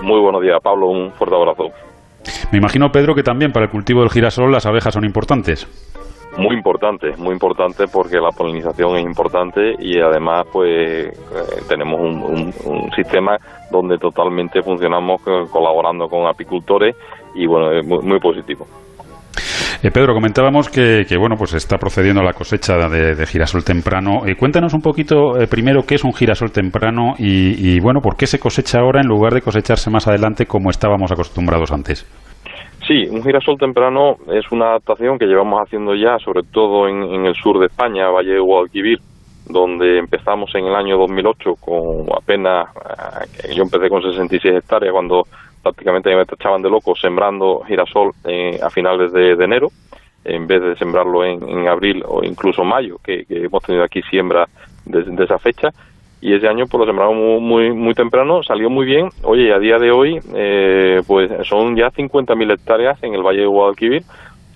Muy buenos días, Pablo. Un fuerte abrazo. Me imagino, Pedro, que también para el cultivo del girasol las abejas son importantes. Muy importante, muy importante porque la polinización es importante y además pues eh, tenemos un, un, sistema donde totalmente funcionamos colaborando con apicultores y bueno, es muy, muy positivo. Eh, Pedro, comentábamos que, que, bueno, pues está procediendo la cosecha de, de girasol temprano. Eh, cuéntanos un poquito eh, primero qué es un girasol temprano y, y, bueno, por qué se cosecha ahora en lugar de cosecharse más adelante como estábamos acostumbrados antes. Sí, un girasol temprano es una adaptación que llevamos haciendo ya, sobre todo en, el sur de España, Valle de Guadalquivir, donde empezamos en el año 2008 con apenas, yo empecé con 66 hectáreas cuando prácticamente me tachaban de loco sembrando girasol eh, a finales de, de, enero, en vez de sembrarlo en, abril o incluso mayo, que, hemos tenido aquí siembra de, de, esa fecha. Y ese año pues lo sembramos muy, muy, temprano, salió muy bien. Oye, a día de hoy eh, pues son ya 50.000 hectáreas en el Valle de Guadalquivir.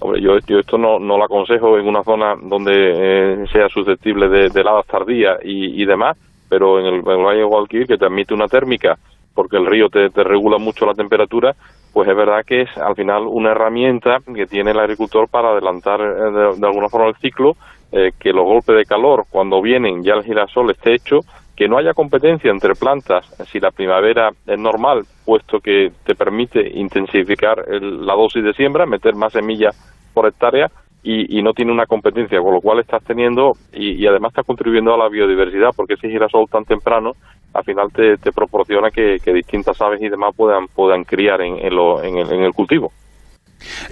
Hombre, yo, esto no, no lo aconsejo en una zona donde eh, sea susceptible de, de heladas tardías y, demás, pero en el, Valle de Guadalquivir, que te admite una térmica porque el río te, te, regula mucho la temperatura, pues es verdad que es al final una herramienta que tiene el agricultor para adelantar eh, de, de alguna forma el ciclo, eh, que los golpes de calor cuando vienen ya el girasol esté hecho, que no haya competencia entre plantas si la primavera es normal, puesto que te permite intensificar el, la dosis de siembra, meter más semillas por hectárea, y, y, no tiene una competencia, con lo cual estás teniendo y, y, además estás contribuyendo a la biodiversidad, porque ese girasol tan temprano al final te, te proporciona que, que, distintas aves y demás puedan, puedan criar en, en, lo, en, el, en el, cultivo.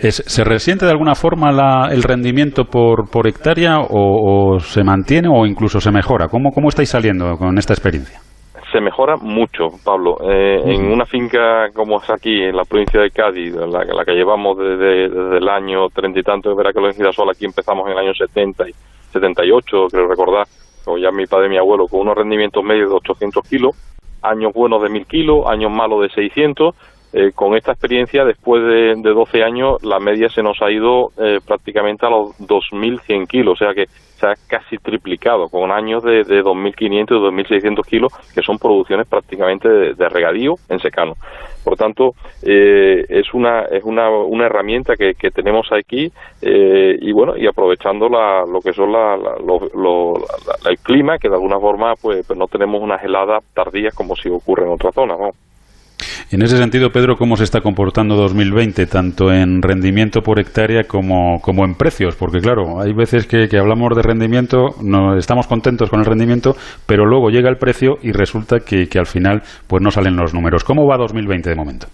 Es, ¿Se resiente de alguna forma la, el rendimiento por, por hectárea o, o, se mantiene o incluso se mejora? ¿Cómo, ¿Cómo estáis saliendo con esta experiencia? se mejora mucho, Pablo. Eh, uh -huh. En una finca como es aquí, en la provincia de Cádiz, la, la que llevamos desde, desde, el año treinta y tanto, verá que los girasol aquí empezamos en el año 70 y 78, creo recordar, o ya mi padre y mi abuelo, con unos rendimientos medios de 800 kilos, años buenos de 1000 kilos, años malos de 600. Eh, con esta experiencia, después de, de, 12 años, la media se nos ha ido eh, prácticamente a los 2.100 kilos, o sea que se ha casi triplicado, con años de, de 2.500 y 2.600 kilos, que son producciones prácticamente de, regadío en secano. Por tanto, eh, es una es una, una herramienta que, que tenemos aquí eh, y bueno y aprovechando la, lo que son la, la, lo, lo, la, el clima, que de alguna forma pues, pues, no tenemos unas heladas tardías como si ocurre en otras zonas. ¿no? En ese sentido, Pedro, ¿cómo se está comportando 2020, tanto en rendimiento por hectárea como, como en precios? Porque, claro, hay veces que, que, hablamos de rendimiento, no estamos contentos con el rendimiento, pero luego llega el precio y resulta que, que, al final pues no salen los números. ¿Cómo va 2020 de momento?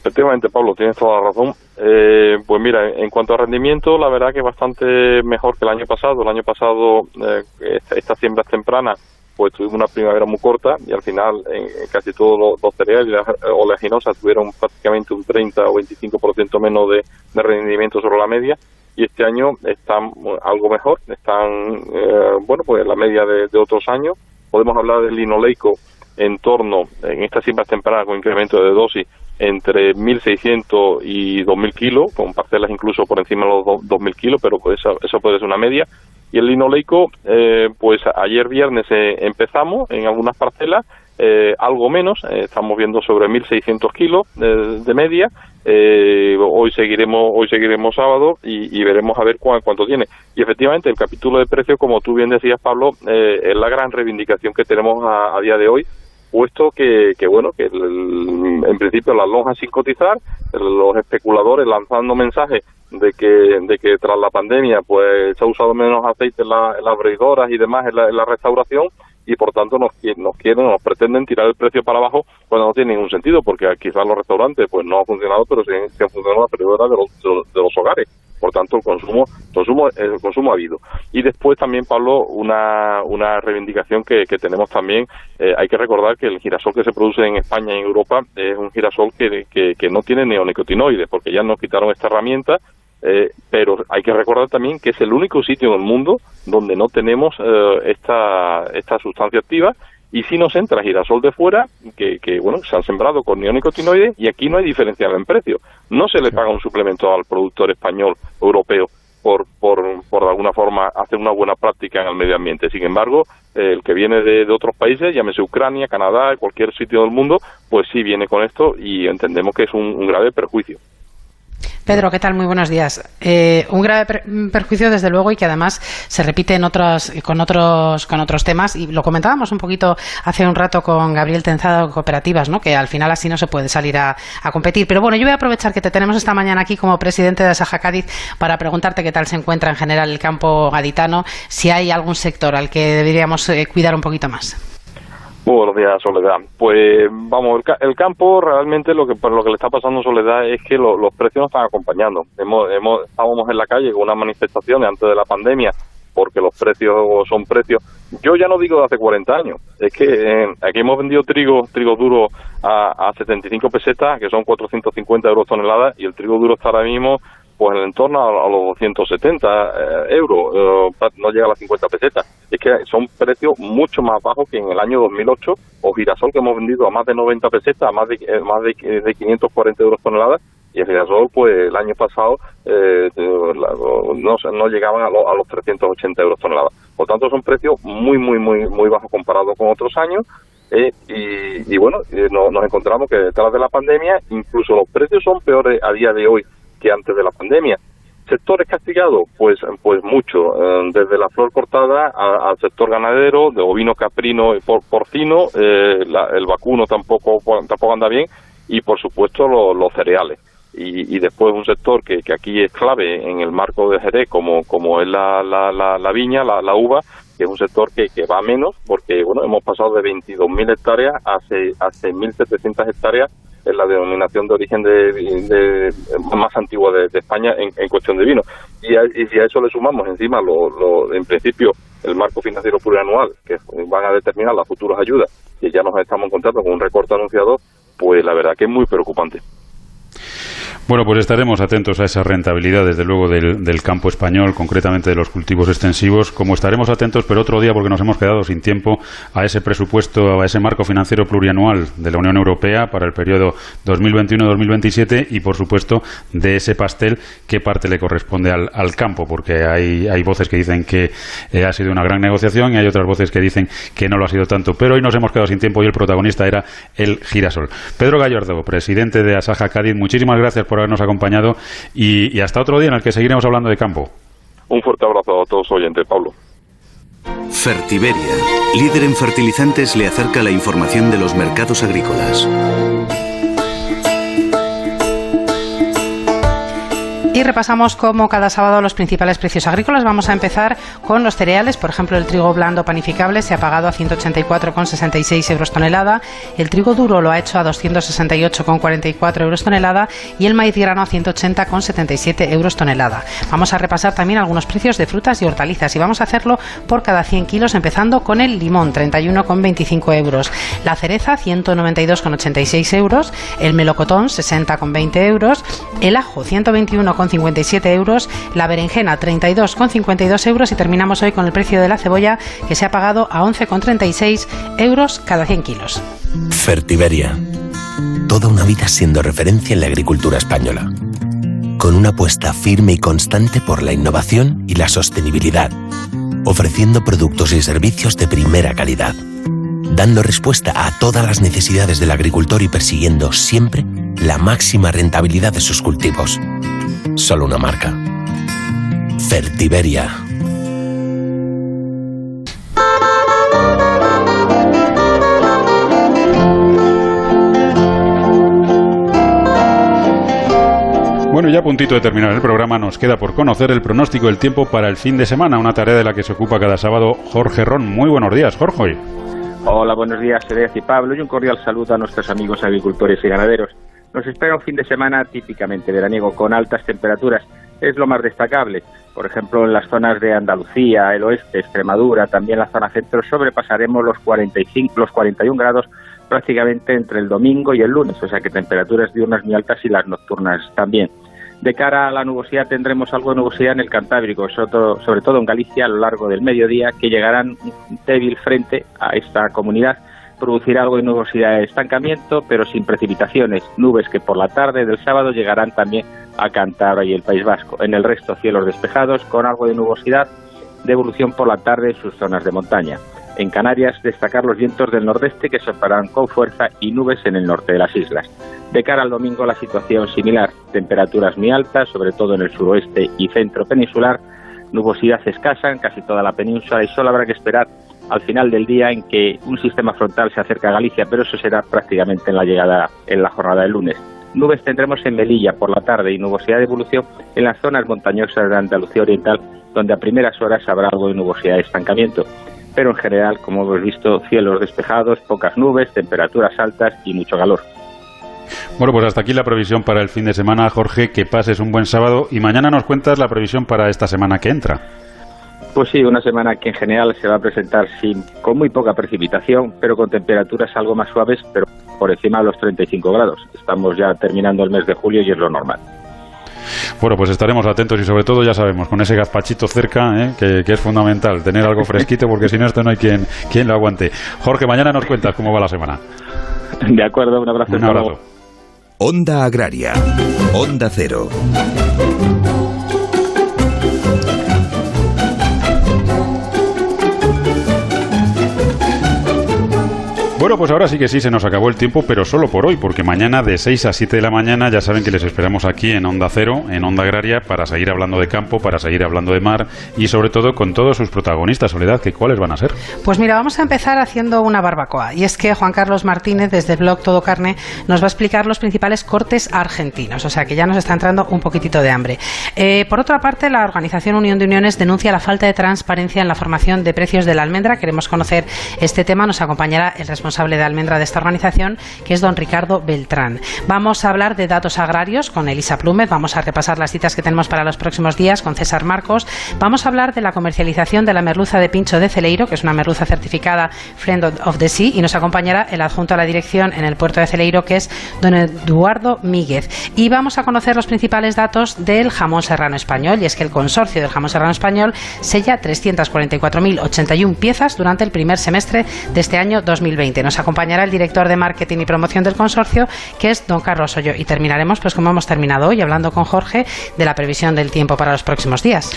Efectivamente, Pablo, tienes toda la razón. Eh, pues mira, en cuanto a rendimiento, la verdad que bastante mejor que el año pasado. El año pasado, eh, estas siembras tempranas, pues tuvimos una primavera muy corta y al final en, casi todos los, cereales y las oleaginosas tuvieron prácticamente un 30 o 25% menos de, de rendimiento sobre la media y este año están algo mejor, están, eh, bueno, pues la media de, otros años. Podemos hablar del linoleico en torno, en estas siembras tempranas con incremento de dosis, entre 1.600 y 2.000 kilos, con parcelas incluso por encima de los 2.000 kilos, pero pues eso, eso puede ser una media. Y el linoleico, eh, pues ayer viernes eh, empezamos en algunas parcelas, eh, algo menos, estamos viendo sobre 1.600 kilos de media, eh, hoy seguiremos hoy seguiremos sábado y, veremos a ver cuánto tiene. Y efectivamente el capítulo de precios como tú bien decías Pablo eh, es la gran reivindicación que tenemos a, día de hoy puesto que, bueno que en principio las lonjas sin cotizar los especuladores lanzando mensajes de que de que tras la pandemia pues se ha usado menos aceite en, las breidoras y demás en la restauración y por tanto nos, nos quieren, nos pretenden tirar el precio para abajo cuando no tiene ningún sentido, porque quizás los restaurantes pues no ha funcionado, pero sí, han funcionado la periodera de los, de, los hogares. Por tanto, el consumo, consumo, el consumo ha habido. Y después también, Pablo, una, una reivindicación que, que tenemos también. Eh, hay que recordar que el girasol que se produce en España y en Europa es un girasol que, que, que no tiene neonicotinoides, porque ya nos quitaron esta herramienta eh, pero hay que recordar también que es el único sitio en el mundo donde no tenemos eh, esta, esta sustancia activa y si nos entra girasol de fuera, que, que bueno, se han sembrado con neonicotinoides y aquí no hay diferencia en precio. No se le paga un suplemento al productor español, europeo, por, por, por de alguna forma hacer una buena práctica en el medio ambiente. Sin embargo, el que viene de, de, otros países, llámese Ucrania, Canadá, cualquier sitio del mundo, pues sí viene con esto y entendemos que es un grave perjuicio. Pedro, ¿qué tal? Muy buenos días. Eh, un grave perjuicio, desde luego, y que además se repite en otros, con, otros, con otros temas. Y lo comentábamos un poquito hace un rato con Gabriel Tenzado Cooperativas, ¿no? que al final así no se puede salir a, competir. Pero bueno, yo voy a aprovechar que te tenemos esta mañana aquí como presidente de Saja Cádiz para preguntarte qué tal se encuentra en general el campo gaditano, si hay algún sector al que deberíamos eh, cuidar un poquito más buenos días, Soledad. Pues vamos, el, campo realmente lo que lo que le está pasando a Soledad es que los precios no están acompañando. Hemos, hemos, estábamos en la calle con unas manifestaciones antes de la pandemia porque los precios son precios. Yo ya no digo de hace 40 años, es que eh, aquí hemos vendido trigo trigo duro a, a 75 pesetas, que son 450 euros tonelada, y el trigo duro está ahora mismo pues en torno a, los 270 eh, euros, eh, no llega a las 50 pesetas. Es que son precios mucho más bajos que en el año 2008, o girasol que hemos vendido a más de 90 pesetas, a más de, eh, más de, de 540 euros toneladas, y el girasol, pues el año pasado no, no llegaban a, a, los 380 euros toneladas. Por tanto, son precios muy, muy, muy, muy bajos comparados con otros años. y, y, bueno, nos encontramos que detrás de la pandemia incluso los precios son peores a día de hoy que antes de la pandemia. ¿Sectores castigados? Pues, pues mucho, eh, desde la flor cortada al sector ganadero, de ovino, caprino y porcino, eh, el vacuno tampoco, tampoco anda bien, y por supuesto los cereales. Y, después un sector que, que, aquí es clave en el marco de Jerez, como, como es la, la, la, viña, la, la, uva, que es un sector que, que va menos, porque bueno hemos pasado de 22.000 hectáreas a, a 6.700 hectáreas es la denominación de origen de, más antigua de, España en, cuestión de vino. Y, si a eso le sumamos encima, lo, en principio, el marco financiero plurianual, que van a determinar las futuras ayudas, y ya nos estamos encontrando con un recorte anunciado, pues la verdad que es muy preocupante. Bueno, pues estaremos atentos a esa rentabilidad, desde luego, del, campo español, concretamente de los cultivos extensivos, como estaremos atentos, pero otro día, porque nos hemos quedado sin tiempo, a ese presupuesto, a ese marco financiero plurianual de la Unión Europea para el periodo 2021-2027 y, por supuesto, de ese pastel, qué parte le corresponde al, campo, porque hay, hay, voces que dicen que eh, ha sido una gran negociación y hay otras voces que dicen que no lo ha sido tanto. Pero hoy nos hemos quedado sin tiempo y el protagonista era el girasol. Pedro Gallardo, presidente de Asaja Cádiz, muchísimas gracias por habernos acompañado y, hasta otro día en el que seguiremos hablando de campo. Un fuerte abrazo a todos oyentes, Pablo. Fertiberia, líder en fertilizantes, le acerca la información de los mercados agrícolas. Y repasamos como cada sábado los principales precios agrícolas. Vamos a empezar con los cereales. Por ejemplo, el trigo blando panificable se ha pagado a 184,66 euros tonelada. El trigo duro lo ha hecho a 268,44 euros tonelada. Y el maíz grano a 180,77 euros tonelada. Vamos a repasar también algunos precios de frutas y hortalizas. Y vamos a hacerlo por cada 100 kilos, empezando con el limón, 31,25 euros. La cereza, 192,86 euros. El melocotón, 60,20 euros. El ajo, 121,57 euros. La berenjena, 32,52 euros. Y terminamos hoy con el precio de la cebolla, que se ha pagado a 11,36 euros cada 100 kilos. Fertiberia. Toda una vida siendo referencia en la agricultura española. Con una apuesta firme y constante por la innovación y la sostenibilidad. Ofreciendo productos y servicios de primera calidad. Dando respuesta a todas las necesidades del agricultor y persiguiendo siempre la máxima rentabilidad de sus cultivos. Solo una marca. Fertiberia. Bueno, ya a puntito de terminar el programa, nos queda por conocer el pronóstico del tiempo para el fin de semana, una tarea de la que se ocupa cada sábado Jorge Ron. Muy buenos días, Jorge. Hola, buenos días, Cedes y Pablo, y un cordial saludo a nuestros amigos agricultores y ganaderos. Nos espera un fin de semana típicamente veraniego, con altas temperaturas. Es lo más destacable. Por ejemplo, en las zonas de Andalucía, el oeste, Extremadura, también la zona centro, sobrepasaremos los 45, los 41 grados prácticamente entre el domingo y el lunes, o sea que temperaturas diurnas muy altas y las nocturnas también. De cara a la nubosidad tendremos algo de nubosidad en el Cantábrico, sobre todo en Galicia a lo largo del mediodía, que llegarán débil frente a esta comunidad. Producirá algo de nubosidad de estancamiento, pero sin precipitaciones. Nubes que por la tarde del sábado llegarán también a Cantabria y el País Vasco. En el resto, cielos despejados con algo de nubosidad de evolución por la tarde en sus zonas de montaña. En Canarias, destacar los vientos del nordeste que soplarán con fuerza y nubes en el norte de las islas. De cara al domingo, la situación similar. Temperaturas muy altas, sobre todo en el suroeste y centro peninsular. Nubosidad escasa en casi toda la península y solo habrá que esperar al final del día en que un sistema frontal se acerca a Galicia, pero eso será prácticamente en la llegada en la jornada del lunes. Nubes tendremos en Melilla por la tarde y nubosidad de evolución en las zonas montañosas de Andalucía Oriental, donde a primeras horas habrá algo de nubosidad de estancamiento. Pero en general, como hemos visto, cielos despejados, pocas nubes, temperaturas altas y mucho calor. Bueno, pues hasta aquí la previsión para el fin de semana, Jorge. Que pases un buen sábado y mañana nos cuentas la previsión para esta semana que entra. Pues sí, una semana que en general se va a presentar sin, con muy poca precipitación, pero con temperaturas algo más suaves, pero por encima de los 35 grados. Estamos ya terminando el mes de julio y es lo normal. Bueno, pues estaremos atentos y sobre todo ya sabemos, con ese gazpachito cerca, ¿eh? que, es fundamental, tener algo fresquito porque si no esto no hay quien, quien lo aguante. Jorge, mañana nos cuentas cómo va la semana. De acuerdo, un abrazo. Un abrazo. Onda Agraria. Onda Cero. Bueno, pues ahora sí que sí, se nos acabó el tiempo, pero solo por hoy, porque mañana de 6 a 7 de la mañana ya saben que les esperamos aquí en Onda Cero, en Onda Agraria, para seguir hablando de campo, para seguir hablando de mar y sobre todo con todos sus protagonistas. Soledad, ¿que ¿cuáles van a ser? Pues mira, vamos a empezar haciendo una barbacoa. Y es que Juan Carlos Martínez, desde el blog Todo Carne, nos va a explicar los principales cortes argentinos. O sea que ya nos está entrando un poquitito de hambre. Eh, por otra parte, la Organización Unión de Uniones denuncia la falta de transparencia en la formación de precios de la almendra. Queremos conocer este tema. Nos acompañará el responsable responsable de almendra de esta organización, que es don Ricardo Beltrán. Vamos a hablar de datos agrarios con Elisa Plúmez, vamos a repasar las citas que tenemos para los próximos días con César Marcos, vamos a hablar de la comercialización de la merluza de pincho de Celeiro, que es una merluza certificada Friend of the Sea, y nos acompañará el adjunto a la dirección en el puerto de Celeiro, que es don Eduardo Míguez. Y vamos a conocer los principales datos del jamón serrano español, y es que el consorcio del jamón serrano español sella 344.081 piezas durante el primer semestre de este año 2020. Nos acompañará el director de marketing y promoción del consorcio, que es don Carlos Hoyo. Y terminaremos, pues como hemos terminado hoy, hablando con Jorge de la previsión del tiempo para los próximos días.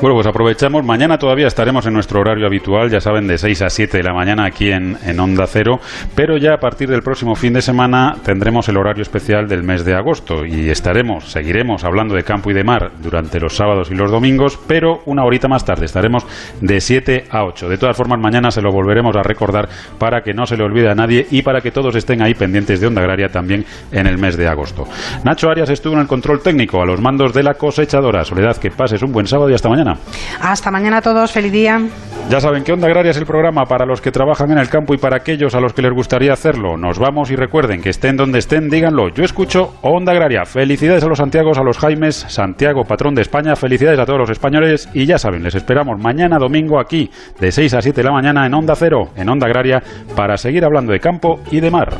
Bueno, pues aprovechamos. Mañana todavía estaremos en nuestro horario habitual, ya saben, de 6 a 7 de la mañana aquí en, en Onda Cero. Pero ya a partir del próximo fin de semana tendremos el horario especial del mes de agosto y estaremos, seguiremos hablando de campo y de mar durante los sábados y los domingos, pero una horita más tarde estaremos de 7 a 8. De todas formas, mañana se lo volveremos a recordar para que no se le olvide olvide a nadie y para que todos estén ahí pendientes de Onda Agraria también en el mes de agosto. Nacho Arias estuvo en el control técnico a los mandos de la cosechadora. Soledad, que pases un buen sábado y hasta mañana. Hasta mañana a todos, feliz día. Ya saben que Onda Agraria es el programa para los que trabajan en el campo y para aquellos a los que les gustaría hacerlo. Nos vamos y recuerden que estén donde estén, díganlo. Yo escucho Onda Agraria. Felicidades a los Santiagos, a los Jaimes, Santiago, patrón de España. Felicidades a todos los españoles y ya saben, les esperamos mañana domingo aquí de 6 a 7 de la mañana en Onda Cero, en Onda Agraria, para seguir hablando de campo y de mar.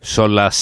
Son las